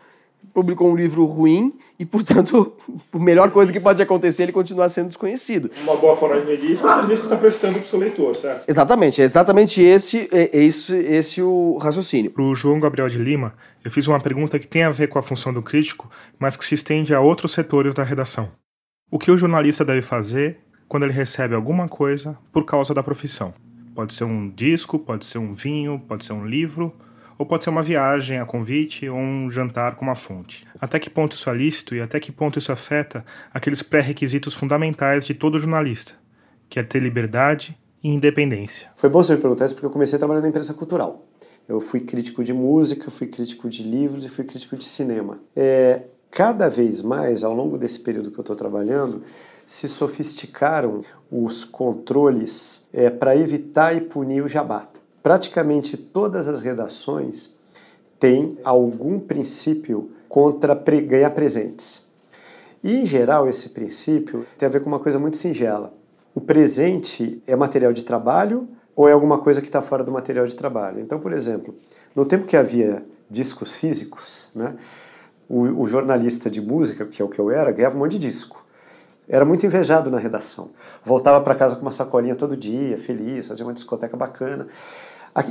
publicou um livro ruim e, portanto, a melhor coisa que pode acontecer é ele continuar sendo desconhecido. Uma boa forma de medir isso é o serviço que está prestando para o seu leitor, certo? Exatamente, é exatamente esse, é, é esse, esse o raciocínio. Para o João Gabriel de Lima, eu fiz uma pergunta que tem a ver com a função do crítico, mas que se estende a outros setores da redação. O que o jornalista deve fazer quando ele recebe alguma coisa por causa da profissão? Pode ser um disco, pode ser um vinho, pode ser um livro ou pode ser uma viagem a convite ou um jantar com uma fonte. Até que ponto isso é lícito e até que ponto isso afeta aqueles pré-requisitos fundamentais de todo jornalista, que é ter liberdade e independência? Foi bom você me perguntar isso porque eu comecei a trabalhar na imprensa cultural. Eu fui crítico de música, fui crítico de livros e fui crítico de cinema. É, cada vez mais, ao longo desse período que eu estou trabalhando, se sofisticaram os controles é, para evitar e punir o jabá praticamente todas as redações têm algum princípio contra pre ganhar presentes. E, em geral, esse princípio tem a ver com uma coisa muito singela. O presente é material de trabalho ou é alguma coisa que está fora do material de trabalho? Então, por exemplo, no tempo que havia discos físicos, né, o, o jornalista de música, que é o que eu era, ganhava um monte de disco. Era muito invejado na redação. Voltava para casa com uma sacolinha todo dia, feliz, fazia uma discoteca bacana.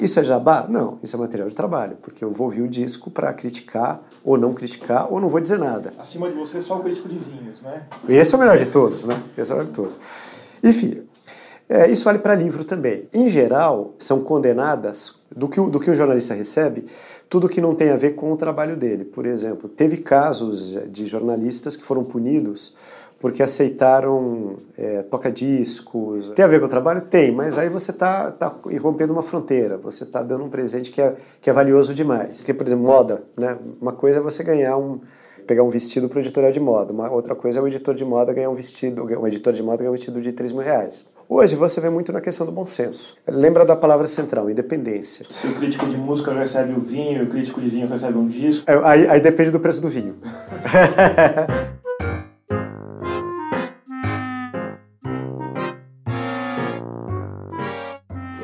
Isso é jabá? Não, isso é material de trabalho, porque eu vou ouvir o disco para criticar ou não criticar ou não vou dizer nada. Acima de você, só o crítico de vinhos, né? Esse é o melhor de todos, né? Esse é o melhor de todos. Enfim, é, isso vale para livro também. Em geral, são condenadas, do que, do que o jornalista recebe, tudo que não tem a ver com o trabalho dele. Por exemplo, teve casos de jornalistas que foram punidos porque aceitaram é, toca-discos. Tem a ver com o trabalho? Tem, mas aí você está tá rompendo uma fronteira, você está dando um presente que é, que é valioso demais. Que, por exemplo, moda. Né? Uma coisa é você ganhar um pegar um vestido para o editorial de moda. Uma outra coisa é o editor de moda ganhar um vestido, um editor de moda ganhar um vestido de 3 mil reais. Hoje você vê muito na questão do bom senso. Lembra da palavra central, independência. Se o crítico de música recebe o vinho o crítico de vinho recebe um disco. É, aí, aí depende do preço do vinho.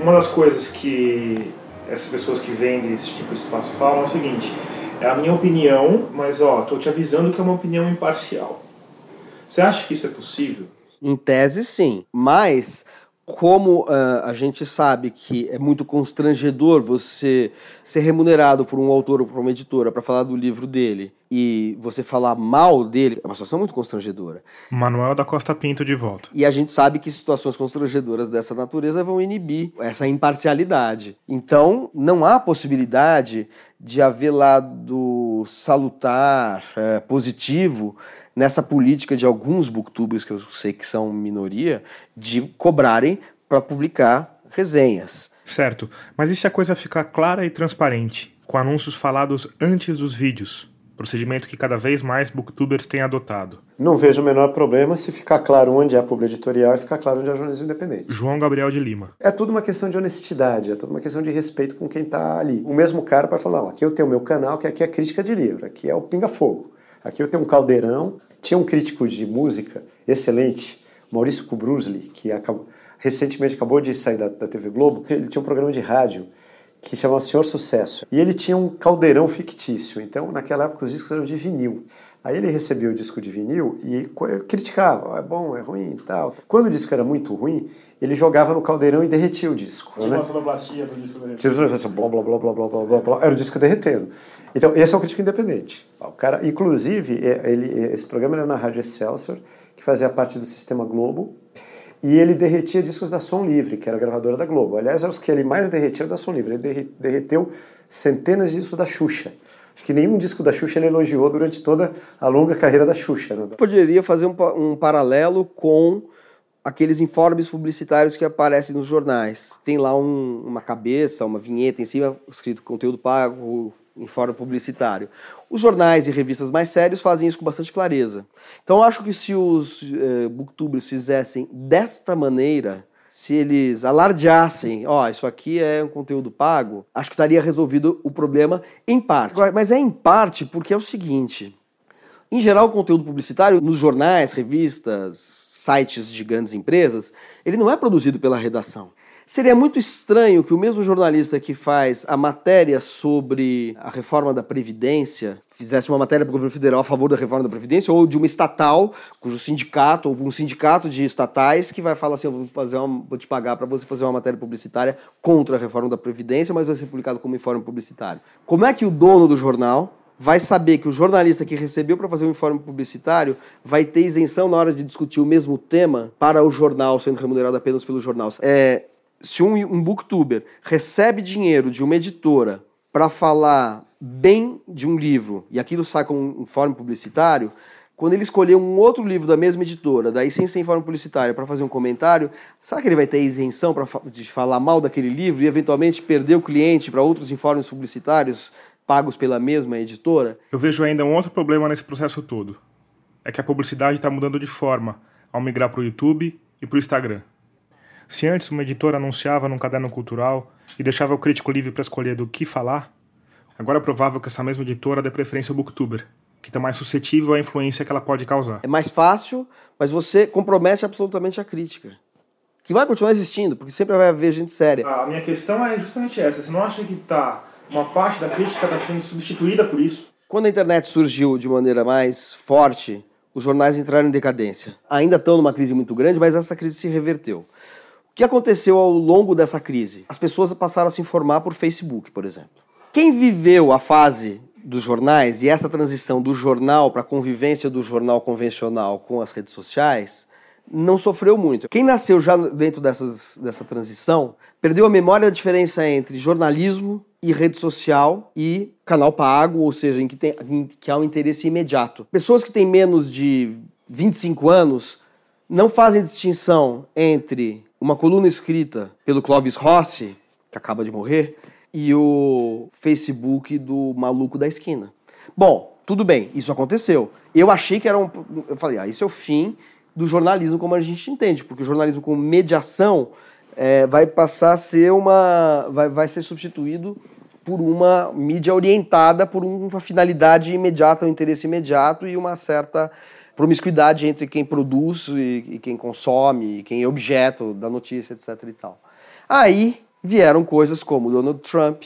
uma das coisas que essas pessoas que vendem esse tipo de espaço falam é o seguinte: é a minha opinião, mas ó, tô te avisando que é uma opinião imparcial. Você acha que isso é possível? Em tese, sim. Mas como uh, a gente sabe que é muito constrangedor você ser remunerado por um autor ou por uma editora para falar do livro dele e você falar mal dele, é uma situação muito constrangedora. Manuel da Costa Pinto de volta. E a gente sabe que situações constrangedoras dessa natureza vão inibir essa imparcialidade. Então, não há possibilidade de haver lado salutar, é, positivo, nessa política de alguns booktubers, que eu sei que são minoria, de cobrarem para publicar resenhas. Certo, mas e se a coisa ficar clara e transparente, com anúncios falados antes dos vídeos? Procedimento que cada vez mais booktubers têm adotado. Não vejo o menor problema se ficar claro onde é publi editorial e ficar claro onde é jornalismo independente. João Gabriel de Lima. É tudo uma questão de honestidade, é tudo uma questão de respeito com quem está ali. O mesmo cara para falar, ó, aqui eu tenho o meu canal, que aqui é crítica de livro, aqui é o Pinga Fogo. Aqui eu tenho um caldeirão. Tinha um crítico de música excelente, Maurício Kubrusli, que acabou, recentemente acabou de sair da, da TV Globo. Ele tinha um programa de rádio que chamava Senhor Sucesso. E ele tinha um caldeirão fictício. Então, naquela época, os discos eram de vinil. Aí ele recebia o disco de vinil e criticava, é bom, é ruim e tal. Quando o disco era muito ruim, ele jogava no caldeirão e derretia o disco. Tinha né? uma sonoplastia do disco dele. Tinha assim, blá, blá, blá, blá, blá, blá, blá, blá, era o disco derretendo. Então, esse é o crítico independente. O cara, inclusive, ele, esse programa era na Rádio Excelsior, que fazia parte do Sistema Globo, e ele derretia discos da Som Livre, que era a gravadora da Globo. Aliás, os que ele mais derretia da Som Livre. Ele derreteu centenas de discos da Xuxa. Que nenhum disco da Xuxa ele elogiou durante toda a longa carreira da Xuxa. Né? Poderia fazer um, um paralelo com aqueles informes publicitários que aparecem nos jornais. Tem lá um, uma cabeça, uma vinheta em cima, escrito conteúdo pago, informe publicitário. Os jornais e revistas mais sérios fazem isso com bastante clareza. Então acho que se os eh, booktubers fizessem desta maneira, se eles alardeassem, ó, oh, isso aqui é um conteúdo pago, acho que estaria resolvido o problema em parte. Mas é em parte porque é o seguinte, em geral o conteúdo publicitário nos jornais, revistas, sites de grandes empresas, ele não é produzido pela redação. Seria muito estranho que o mesmo jornalista que faz a matéria sobre a reforma da Previdência fizesse uma matéria para o governo federal a favor da reforma da Previdência ou de uma estatal, cujo sindicato, ou um sindicato de estatais que vai falar assim: eu vou, fazer uma, vou te pagar para você fazer uma matéria publicitária contra a reforma da Previdência, mas vai ser publicado como informe publicitário. Como é que o dono do jornal vai saber que o jornalista que recebeu para fazer um informe publicitário vai ter isenção na hora de discutir o mesmo tema para o jornal, sendo remunerado apenas pelo jornal. É, se um, um booktuber recebe dinheiro de uma editora para falar bem de um livro e aquilo sai com um informe publicitário, quando ele escolher um outro livro da mesma editora, daí sem ser informe publicitário, para fazer um comentário, será que ele vai ter isenção pra, de falar mal daquele livro e eventualmente perder o cliente para outros informes publicitários pagos pela mesma editora? Eu vejo ainda um outro problema nesse processo todo. É que a publicidade está mudando de forma ao migrar para o YouTube e para o Instagram. Se antes uma editora anunciava num caderno cultural e deixava o crítico livre para escolher do que falar, agora é provável que essa mesma editora dê preferência ao booktuber, que está mais suscetível à influência que ela pode causar. É mais fácil, mas você compromete absolutamente a crítica. Que vai continuar existindo, porque sempre vai haver gente séria. A minha questão é justamente essa. Você não acha que tá, uma parte da crítica está sendo substituída por isso? Quando a internet surgiu de maneira mais forte, os jornais entraram em decadência. Ainda estão numa crise muito grande, mas essa crise se reverteu. O que aconteceu ao longo dessa crise? As pessoas passaram a se informar por Facebook, por exemplo. Quem viveu a fase dos jornais e essa transição do jornal para a convivência do jornal convencional com as redes sociais não sofreu muito. Quem nasceu já dentro dessas, dessa transição perdeu a memória da diferença entre jornalismo e rede social e canal pago, ou seja, em que, tem, em que há um interesse imediato. Pessoas que têm menos de 25 anos não fazem distinção entre uma coluna escrita pelo Clóvis Rossi, que acaba de morrer, e o Facebook do maluco da esquina. Bom, tudo bem, isso aconteceu. Eu achei que era um. Eu falei, ah, isso é o fim do jornalismo como a gente entende, porque o jornalismo com mediação é, vai passar a ser uma. Vai, vai ser substituído por uma mídia orientada por uma finalidade imediata, um interesse imediato e uma certa promiscuidade entre quem produz e, e quem consome, e quem é objeto da notícia, etc. e tal. Aí vieram coisas como Donald Trump,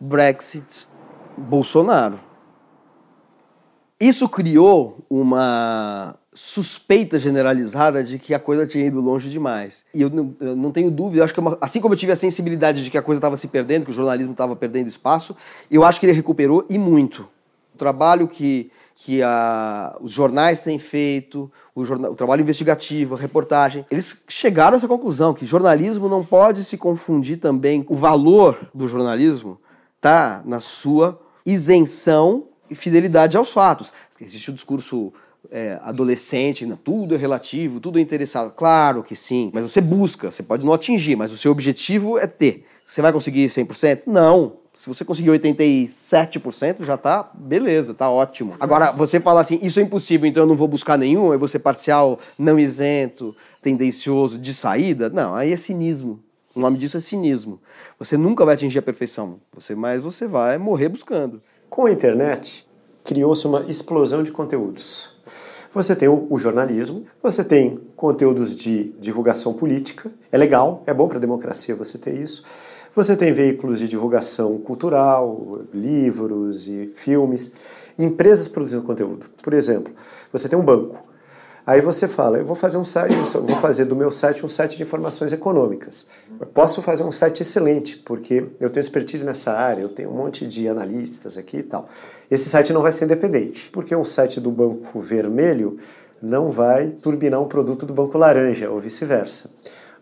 Brexit, Bolsonaro. Isso criou uma suspeita generalizada de que a coisa tinha ido longe demais. E eu não, eu não tenho dúvida, eu acho que é uma, assim como eu tive a sensibilidade de que a coisa estava se perdendo, que o jornalismo estava perdendo espaço, eu acho que ele recuperou e muito. O trabalho que que a, os jornais têm feito, o, jornal, o, trabalho investigativo, a reportagem, eles chegaram a essa conclusão que jornalismo não pode se confundir também. O valor do jornalismo está na sua isenção e fidelidade aos fatos. Existe o discurso é, adolescente, não, tudo é relativo, tudo é interessado. Claro que sim, mas você busca, você pode não atingir, mas o seu objetivo é ter. Você vai conseguir 100%? Não. Se você conseguir 87%, já tá beleza, tá ótimo. Agora, você falar assim, isso é impossível, então eu não vou buscar nenhum, eu vou ser parcial, não isento, tendencioso, de saída, não, aí é cinismo. O nome disso é cinismo. Você nunca vai atingir a perfeição, você, mas você vai morrer buscando. Com a internet, criou-se uma explosão de conteúdos. Você tem o, o, jornalismo, você tem conteúdos de divulgação política, é legal, é bom para a democracia você ter isso. Você tem veículos de divulgação cultural, livros e filmes, empresas produzindo conteúdo. Por exemplo, você tem um banco. Aí você fala, eu vou fazer um site, vou fazer do meu site um site de informações econômicas. Eu posso fazer um site excelente, porque eu tenho expertise nessa área, eu tenho um monte de analistas aqui e tal. Esse site não vai ser independente, porque um site do Banco Vermelho não vai turbinar um produto do Banco Laranja, ou vice-versa.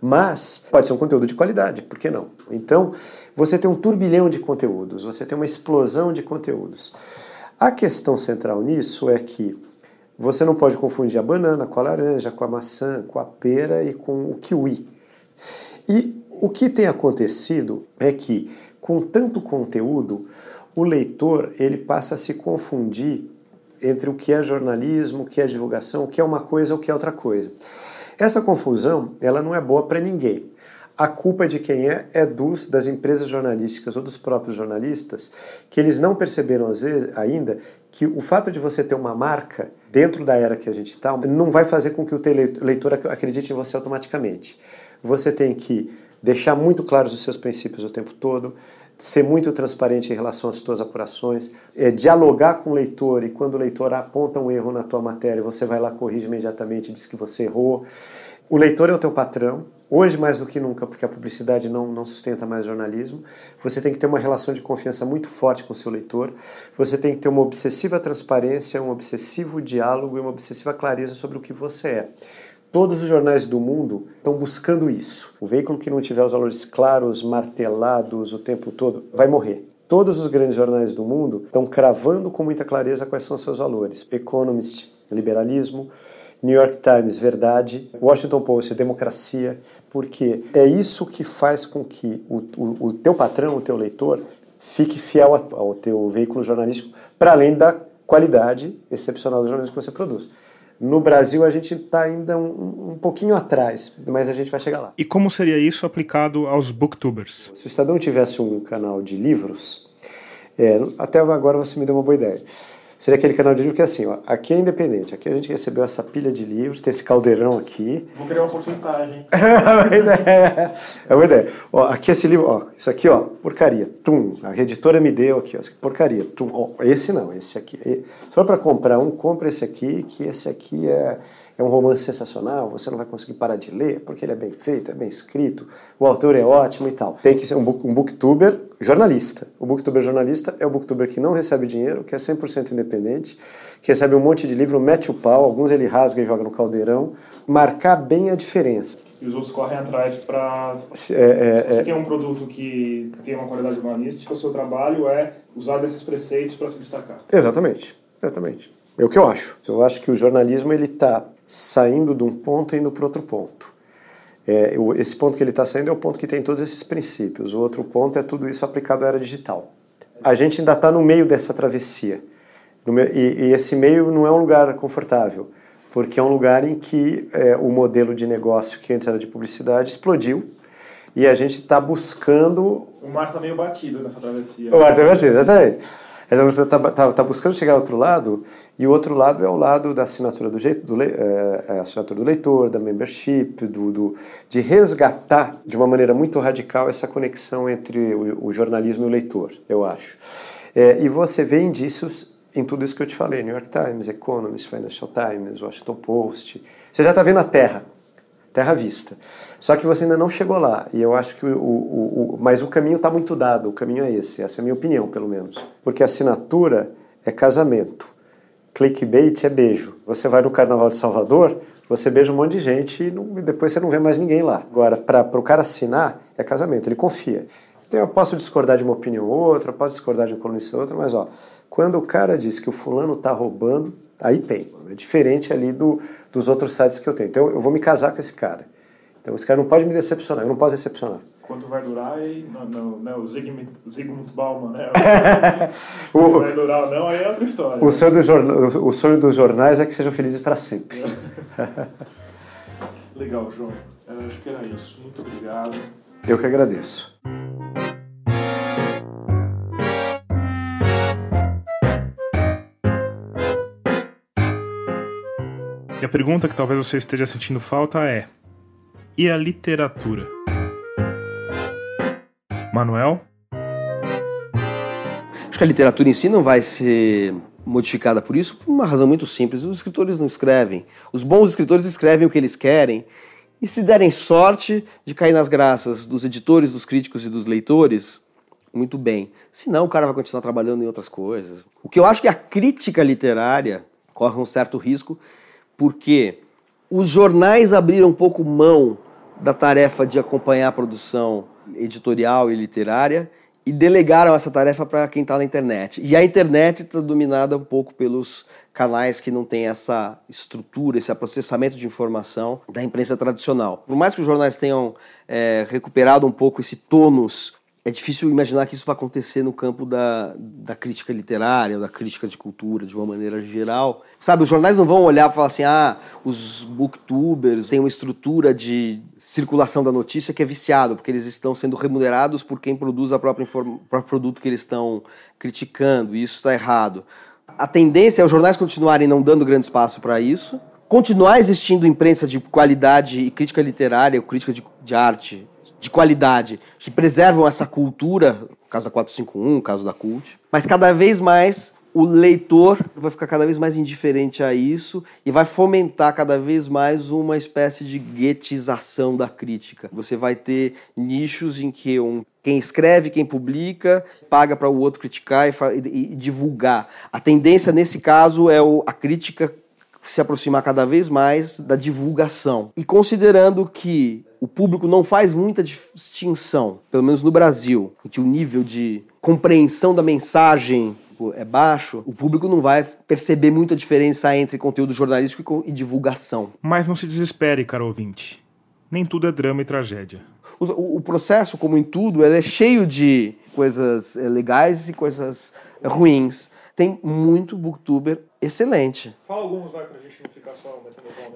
Mas pode ser um conteúdo de qualidade, por que não? Então, você tem um turbilhão de conteúdos, você tem uma explosão de conteúdos. A questão central nisso é que você não pode confundir a banana com a laranja, com a maçã, com a pera e com o kiwi. E o que tem acontecido é que, com tanto conteúdo, o leitor ele passa a se confundir entre o que é jornalismo, o que é divulgação, o que é uma coisa, o que é outra coisa. Essa confusão, ela não é boa para ninguém. A culpa de quem é é dos das empresas jornalísticas ou dos próprios jornalistas, que eles não perceberam às vezes ainda que o fato de você ter uma marca dentro da era que a gente está não vai fazer com que o leitor acredite em você automaticamente. Você tem que deixar muito claros os seus princípios o tempo todo, ser muito transparente em relação às suas apurações, é, dialogar com o leitor e quando o leitor aponta um erro na tua matéria, você vai lá, corrige imediatamente diz que você errou. O leitor é o teu patrão, hoje mais do que nunca, porque a publicidade não, não sustenta mais jornalismo. Você tem que ter uma relação de confiança muito forte com o seu leitor. Você tem que ter uma obsessiva transparência, um obsessivo diálogo e uma obsessiva clareza sobre o que você é. Todos os jornais do mundo estão buscando isso. O veículo que não tiver os valores claros, martelados o tempo todo, vai morrer. Todos os grandes jornais do mundo estão cravando com muita clareza quais são os seus valores. Economist, liberalismo. New York Times, verdade. Washington Post, democracia. Porque é isso que faz com que o, o, o teu patrão, o teu leitor, fique fiel ao teu veículo jornalístico, para além da qualidade excepcional do jornalismo que você produz. No Brasil, a gente está ainda um, um, pouquinho atrás, mas a gente vai chegar lá. E como seria isso aplicado aos booktubers? Se o Estadão tivesse um canal de livros, é, até agora você me deu uma boa ideia seria aquele canal de livro que é assim, ó, aqui é independente, aqui a gente recebeu essa pilha de livros, tem esse caldeirão aqui. Vou criar uma porcentagem. é uma ideia. Ó, aqui esse livro, ó, isso aqui, ó, porcaria. Tum, a editora me deu aqui, ó, porcaria. Tum, ó, esse não, esse aqui. Só para comprar um, compra esse aqui, que esse aqui é é um romance sensacional, você não vai conseguir parar de ler, porque ele é bem feito, é bem escrito, o autor é ótimo e tal. Tem que ser um, book, um booktuber jornalista. O booktuber jornalista é o booktuber que não recebe dinheiro, que é 100% independente, que recebe um monte de livro, mete o pau, alguns ele rasga e joga no caldeirão, marcar bem a diferença. E os outros correm atrás para. É, é, você é... tem um produto que tem uma qualidade jornalística, o seu trabalho é usar desses preceitos para se destacar. Exatamente, exatamente. É o que eu acho. Eu acho que o jornalismo ele está saindo de um ponto e indo para outro ponto. É, esse ponto que ele está saindo é o ponto que tem todos esses princípios. O outro ponto é tudo isso aplicado à era digital. A gente ainda está no meio dessa travessia. E, e, esse meio não é um lugar confortável, porque é um lugar em que é, o modelo de negócio que antes era de publicidade explodiu e a gente está buscando. O mar está meio batido nessa travessia. O mar está batido, exatamente. Então você está tá, tá buscando chegar ao outro lado, e o outro lado é o lado da assinatura do, jeito, do, é, é, assinatura do leitor, da membership, do, do, de resgatar de uma maneira muito radical essa conexão entre o, o jornalismo e o leitor, eu acho. É, e você vê indícios em tudo isso que eu te falei, New York Times, Economist, Financial Times, Washington Post. Você já está vendo a Terra, Terra vista. Só que você ainda não chegou lá. E eu acho que o. o, o mas o caminho está muito dado, o caminho é esse. Essa é a minha opinião, pelo menos. Porque assinatura é casamento. Clickbait é beijo. Você vai no Carnaval de Salvador, você beija um monte de gente e, não, e depois você não vê mais ninguém lá. Agora, para o cara assinar, é casamento, ele confia. Então, eu posso discordar de uma opinião ou outra, posso discordar de um colunista ou outra, mas ó, quando o cara diz que o fulano está roubando, aí tem. É diferente ali do, dos outros sites que eu tenho. Então eu vou me casar com esse cara. Então esse cara não pode me decepcionar, eu não posso decepcionar. Quanto vai durar e não, não, né, o Zygmunt, Zygmunt Bauman, né? o, vai durar ou não, aí é outra história. O sonho, do jornal, o sonho dos jornais é que sejam felizes para sempre. Legal, João. Eu acho que era isso. Muito obrigado. Eu que agradeço. E a pergunta que talvez você esteja sentindo falta é: e a literatura? Manuel? Acho que a literatura em si não vai ser modificada por isso, por uma razão muito simples. Os escritores não escrevem. Os bons escritores escrevem o que eles querem. E se derem sorte de cair nas graças dos editores, dos críticos e dos leitores, muito bem. Senão, o cara vai continuar trabalhando em outras coisas. O que eu acho que a crítica literária corre um certo risco porque os jornais abriram um pouco mão da tarefa de acompanhar a produção editorial e literária e delegaram essa tarefa para quem está na internet. E a internet está dominada um pouco pelos canais que não têm essa estrutura, esse processamento de informação da imprensa tradicional. Por mais que os jornais tenham é, recuperado um pouco esse tônus é difícil imaginar que isso vai acontecer no campo da, da crítica literária, da crítica de cultura, de uma maneira geral. Sabe, os jornais não vão olhar e falar assim, ah, os booktubers têm uma estrutura de circulação da notícia que é viciado, porque eles estão sendo remunerados por quem produz a própria o próprio produto que eles estão criticando, e isso está errado. A tendência é os jornais continuarem não dando grande espaço para isso, continuar existindo imprensa de qualidade e crítica literária, crítica de, de arte de qualidade, que preservam essa cultura, caso da 451, caso da Cult, mas cada vez mais o leitor vai ficar cada vez mais indiferente a isso e vai fomentar cada vez mais uma espécie de guetização da crítica. Você vai ter nichos em que um, quem escreve, quem publica, paga para o outro criticar e, e, e, divulgar. A tendência nesse caso é o, a crítica se aproximar cada vez mais da divulgação. E considerando que o público não faz muita distinção, pelo menos no Brasil, em que o nível de compreensão da mensagem é baixo, o público não vai perceber muita diferença entre conteúdo jornalístico e divulgação. Mas não se desespere, caro ouvinte. Nem tudo é drama e tragédia. O, o processo, como em tudo, é cheio de coisas eh, legais e coisas ruins. Tem muito booktuber excelente. Fala alguns, vai, pra gente não ficar só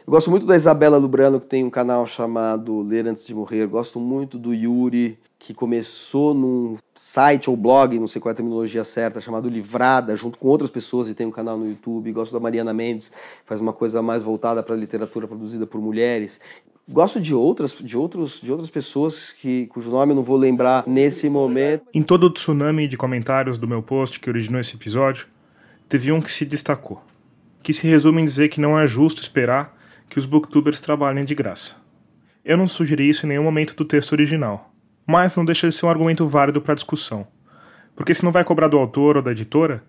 Eu gosto muito da Isabela Lubrano, que tem um canal chamado Ler Antes de Morrer. Gosto muito do Yuri, que começou num site ou blog, não sei qual é a terminologia certa, chamado Livrada, junto com outras pessoas e tem um canal no YouTube. Gosto da Mariana Mendes, faz uma coisa mais voltada para a literatura produzida por mulheres. Gosto de outras, de outros, de outras pessoas que cujo nome eu não vou lembrar nesse momento. Em todo o tsunami de comentários do meu post que originou esse episódio, teve um que se destacou, que se resume em dizer que não é justo esperar que os booktubers trabalhem de graça. Eu não sugeri isso em nenhum momento do texto original, mas não deixa de ser um argumento válido para discussão. Porque se não vai cobrar do autor ou da editora,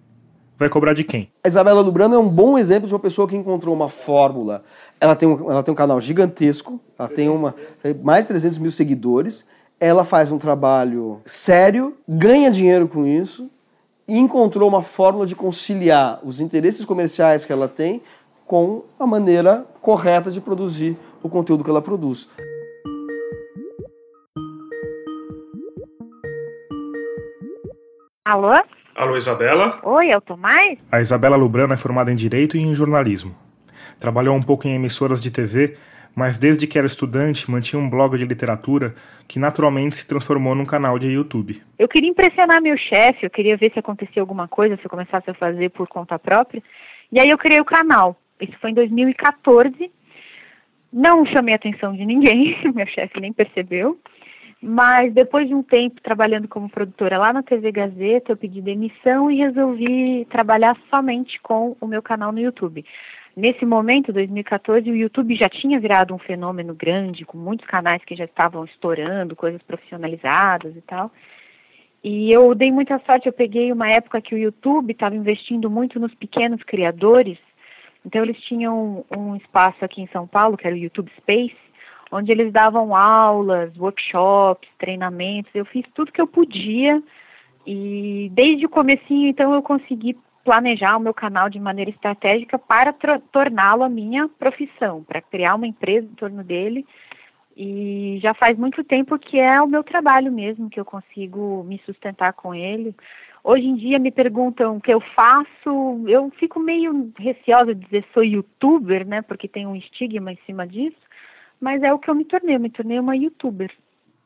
vai cobrar de quem? A Isabela Lubrano é um bom exemplo de uma pessoa que encontrou uma fórmula. Ela tem um, ela tem um canal gigantesco, ela tem uma mais de 300 mil seguidores, ela faz um trabalho sério, ganha dinheiro com isso e encontrou uma fórmula de conciliar os interesses comerciais que ela tem com a maneira correta de produzir o conteúdo que ela produz. Alô? Alô, Isabela? Oi, é o Tomás? A Isabela Lubrano é formada em Direito e em Jornalismo. Trabalhou um pouco em emissoras de TV, mas desde que era estudante mantinha um blog de literatura que naturalmente se transformou num canal de YouTube. Eu queria impressionar meu chefe, eu queria ver se acontecia alguma coisa, se eu começasse a fazer por conta própria. E aí eu criei o canal. Isso foi em 2014. Não chamei a atenção de ninguém, meu chefe nem percebeu. Mas depois de um tempo trabalhando como produtora lá na TV Gazeta, eu pedi demissão e resolvi trabalhar somente com o meu canal no YouTube. Nesse momento, 2014, o YouTube já tinha virado um fenômeno grande, com muitos canais que já estavam estourando, coisas profissionalizadas e tal. E eu dei muita sorte, eu peguei uma época que o YouTube estava investindo muito nos pequenos criadores, então eles tinham um espaço aqui em São Paulo, que era o YouTube Space, onde eles davam aulas, workshops, treinamentos. Eu fiz tudo que eu podia e desde o comecinho, então, eu consegui planejar o meu canal de maneira estratégica para torná-lo a minha profissão, para criar uma empresa em torno dele. E já faz muito tempo que é o meu trabalho mesmo, que eu consigo me sustentar com ele. Hoje em dia me perguntam o que eu faço, eu fico meio receosa de dizer sou youtuber, né, porque tem um estigma em cima disso, mas é o que eu me tornei, eu me tornei uma youtuber.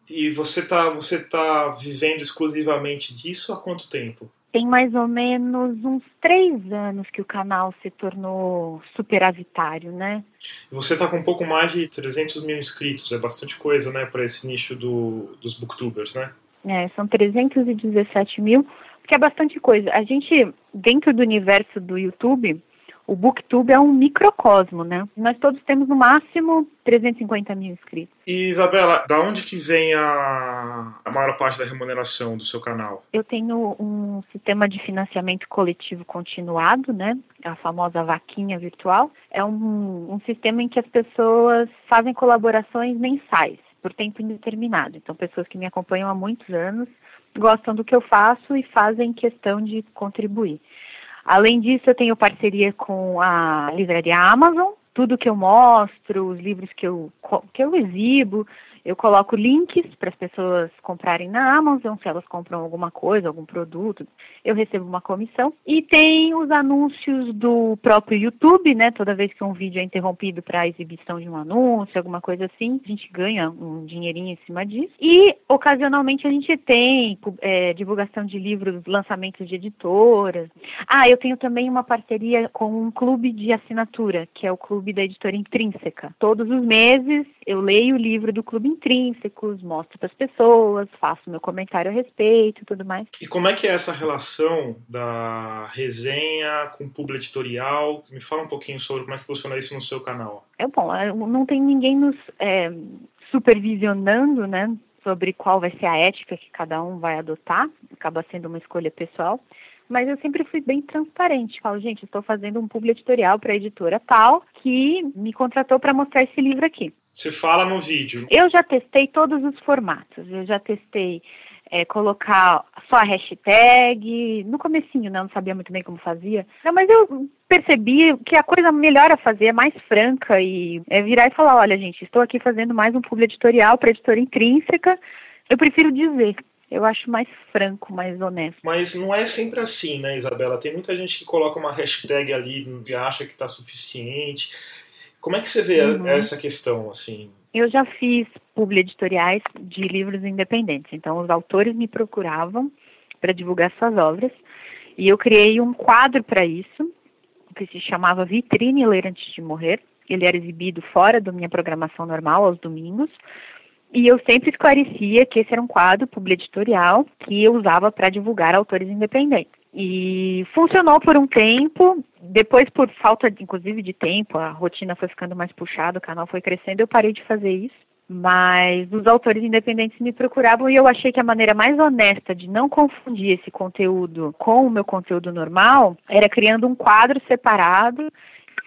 E você está você tá vivendo exclusivamente disso há quanto tempo? Tem mais ou menos uns três anos que o canal se tornou superavitário, né? Você está com um pouco mais de 300 mil inscritos, é bastante coisa, né, para esse nicho do, dos booktubers, né? É, são 317 mil, que é bastante coisa. A gente, dentro do universo do YouTube, o Booktube é um microcosmo, né? Nós todos temos no máximo 350 mil inscritos. E Isabela, da onde que vem a, a maior parte da remuneração do seu canal? Eu tenho um sistema de financiamento coletivo continuado, né? A famosa vaquinha virtual. É um, um sistema em que as pessoas fazem colaborações mensais por tempo indeterminado. Então, pessoas que me acompanham há muitos anos gostam do que eu faço e fazem questão de contribuir. Além disso, eu tenho parceria com a livraria Amazon. Tudo que eu mostro, os livros que eu, que eu exibo, eu coloco links para as pessoas comprarem na Amazon, se elas compram alguma coisa, algum produto, eu recebo uma comissão. E tem os anúncios do próprio YouTube, né? Toda vez que um vídeo é interrompido para a exibição de um anúncio, alguma coisa assim, a gente ganha um dinheirinho em cima disso. E ocasionalmente a gente tem é, divulgação de livros, lançamentos de editoras. Ah, eu tenho também uma parceria com um clube de assinatura, que é o clube da editora Intrínseca. Todos os meses eu leio o livro do clube intrínsecos, mostro para as pessoas, faço meu comentário a respeito e tudo mais. E como é que é essa relação da resenha com o público editorial? Me fala um pouquinho sobre como é que funciona isso no seu canal. É bom, é, não tem ninguém nos é, supervisionando, né? Sobre qual vai ser a ética que cada um vai adotar, acaba sendo uma escolha pessoal mas eu sempre fui bem transparente. Falo, gente, estou fazendo um publi editorial para a editora tal que me contratou para mostrar esse livro aqui. Você fala no vídeo. Eu já testei todos os formatos. Eu já testei é, colocar só a hashtag. No comecinho, né, não sabia muito bem como fazia. Não, mas eu percebi que a coisa melhor a fazer é mais franca e é virar e falar, olha, gente, estou aqui fazendo mais um publi editorial para editora intrínseca. Eu prefiro dizer eu acho mais franco, mais honesto. Mas não é sempre assim, né, Isabela? Tem muita gente que coloca uma hashtag ali e acha que está suficiente. Como é que você vê uhum. essa questão, assim? Eu já fiz publi editoriais de livros independentes. Então, os autores me procuravam para divulgar suas obras e eu criei um quadro para isso, que se chamava Vitrine Ler Antes de Morrer. Ele era exibido fora da minha programação normal, aos domingos, e eu sempre esclarecia que esse era um quadro editorial que eu usava para divulgar autores independentes. E funcionou por um tempo, depois por falta, inclusive, de tempo, a rotina foi ficando mais puxada, o canal foi crescendo, eu parei de fazer isso. Mas os autores independentes me procuravam e eu achei que a maneira mais honesta de não confundir esse conteúdo com o meu conteúdo normal era criando um quadro separado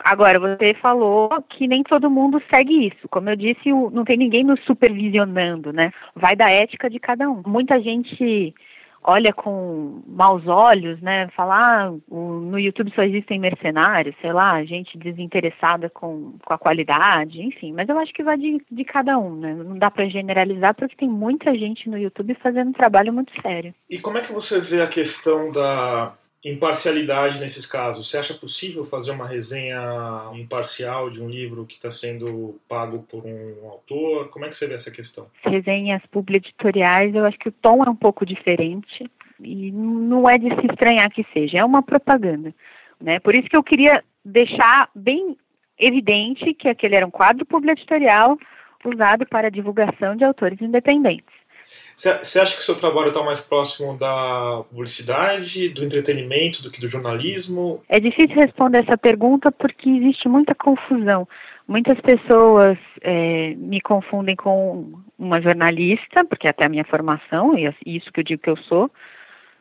Agora, você falou que nem todo mundo segue isso. Como eu disse, não tem ninguém nos supervisionando, né? Vai da ética de cada um. Muita gente olha com maus olhos, né? Falar ah, no YouTube só existem mercenários, sei lá, gente desinteressada com, com a qualidade, enfim. Mas eu acho que vai de, de cada um, né? Não dá para generalizar porque tem muita gente no YouTube fazendo um trabalho muito sério. E como é que você vê a questão da imparcialidade nesses casos? Você acha possível fazer uma resenha imparcial de um livro que está sendo pago por um autor? Como é que você vê essa questão? Resenhas editoriais, eu acho que o tom é um pouco diferente e não é de se estranhar que seja, é uma propaganda. Né? Por isso que eu queria deixar bem evidente que aquele era um quadro editorial usado para divulgação de autores independentes. Você acha que o seu trabalho está mais próximo da publicidade, do entretenimento, do que do jornalismo? É difícil responder essa pergunta porque existe muita confusão. Muitas pessoas é, me confundem com uma jornalista, porque é até a minha formação, e é isso que eu digo que eu sou.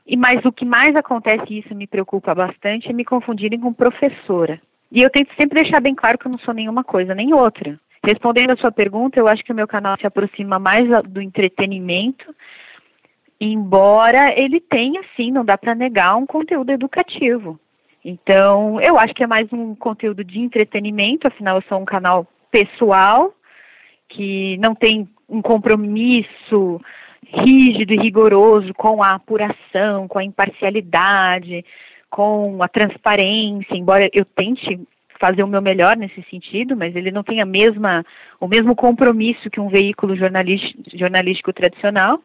E mas o que mais acontece, e isso me preocupa bastante, é me confundirem com professora. E eu tento sempre deixar bem claro que eu não sou nenhuma coisa nem outra. Respondendo a sua pergunta, eu acho que o meu canal se aproxima mais do entretenimento, embora ele tenha, sim, não dá para negar, um conteúdo educativo. Então, eu acho que é mais um conteúdo de entretenimento, afinal eu sou um canal pessoal que não tem um compromisso rígido e rigoroso com a apuração, com a imparcialidade, com a transparência, embora eu tente fazer o meu melhor nesse sentido, mas ele não tem a mesma, o mesmo compromisso que um veículo jornalístico, jornalístico tradicional.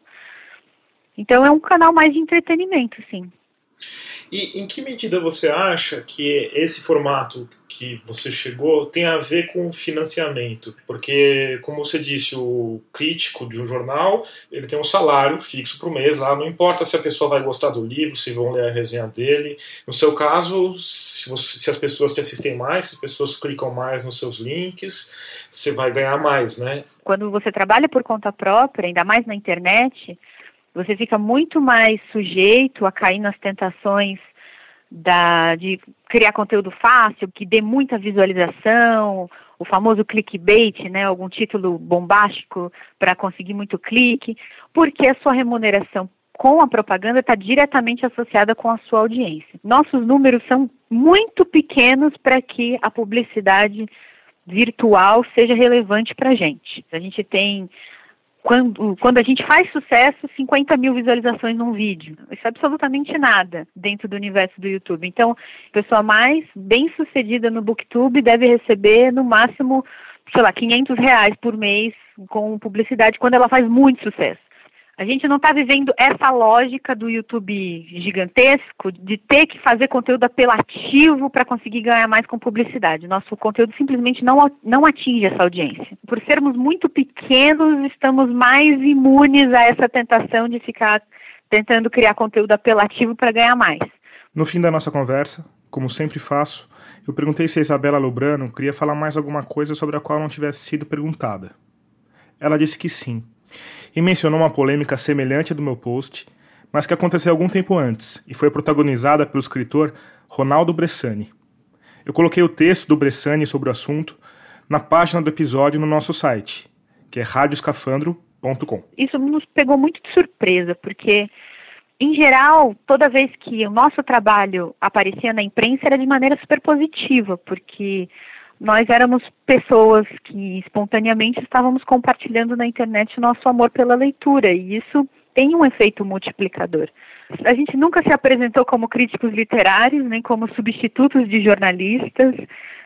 Então é um canal mais de entretenimento, sim. E em que medida você acha que esse formato que você chegou tem a ver com financiamento? Porque, como você disse, o crítico de um jornal ele tem um salário fixo por mês lá, não importa se a pessoa vai gostar do livro, se vão ler a resenha dele. No seu caso, se, você, se as pessoas te assistem mais, se as pessoas clicam mais nos seus links, você vai ganhar mais, né? Quando você trabalha por conta própria, ainda mais na internet, você fica muito mais sujeito a cair nas tentações da, de criar conteúdo fácil, que dê muita visualização, o famoso clickbait, né, algum título bombástico para conseguir muito clique, porque a sua remuneração com a propaganda está diretamente associada com a sua audiência. Nossos números são muito pequenos para que a publicidade virtual seja relevante para a gente. A gente tem quando, quando a gente faz sucesso, 50 mil visualizações num vídeo. Isso é absolutamente nada dentro do universo do YouTube. Então, a pessoa mais bem sucedida no Booktube deve receber no máximo, sei lá, 500 reais por mês com publicidade quando ela faz muito sucesso. A gente não está vivendo essa lógica do YouTube gigantesco de ter que fazer conteúdo apelativo para conseguir ganhar mais com publicidade. Nosso conteúdo simplesmente não, não atinge essa audiência. Por sermos muito pequenos, estamos mais imunes a essa tentação de ficar tentando criar conteúdo apelativo para ganhar mais. No fim da nossa conversa, como sempre faço, eu perguntei se a Isabela Lubrano queria falar mais alguma coisa sobre a qual não tivesse sido perguntada. Ela disse que sim e mencionou uma polêmica semelhante do meu post, mas que aconteceu algum tempo antes e foi protagonizada pelo escritor Ronaldo Bressani. Eu coloquei o texto do Bressani sobre o assunto na página do episódio no nosso site, que é radioscafandro.com. Isso nos pegou muito de surpresa, porque em geral, toda vez que o nosso trabalho aparecia na imprensa era de maneira super positiva, porque nós éramos pessoas que espontaneamente estávamos compartilhando na internet o nosso amor pela leitura, e isso tem um efeito multiplicador. A gente nunca se apresentou como críticos literários, nem como substitutos de jornalistas,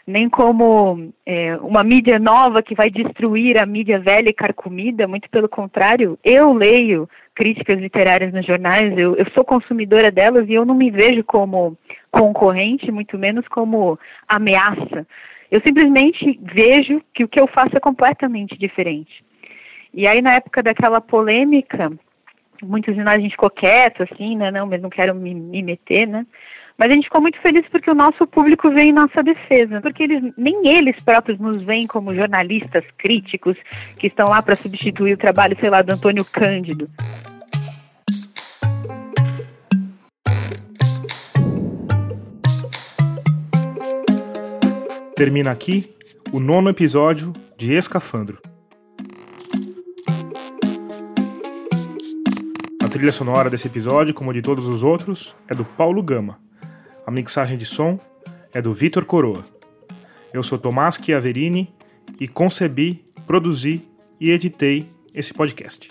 nem como é, uma mídia nova que vai destruir a mídia velha e carcomida, muito pelo contrário, eu leio críticas literárias nos jornais, eu, eu sou consumidora delas e eu não me vejo como concorrente, muito menos como ameaça. Eu simplesmente vejo que o que eu faço é completamente diferente. E aí, na época daquela polêmica, muitos de nós a gente ficou quieto, assim, né? Não, mas não quero me, me meter, né? Mas a gente ficou muito feliz porque o nosso público veio em nossa defesa, porque eles nem eles próprios nos veem como jornalistas críticos que estão lá para substituir o trabalho, sei lá, do Antônio Cândido. Termina aqui o nono episódio de Escafandro. A trilha sonora desse episódio, como de todos os outros, é do Paulo Gama. A mixagem de som é do Vitor Coroa. Eu sou Tomás Chiaverini e concebi, produzi e editei esse podcast.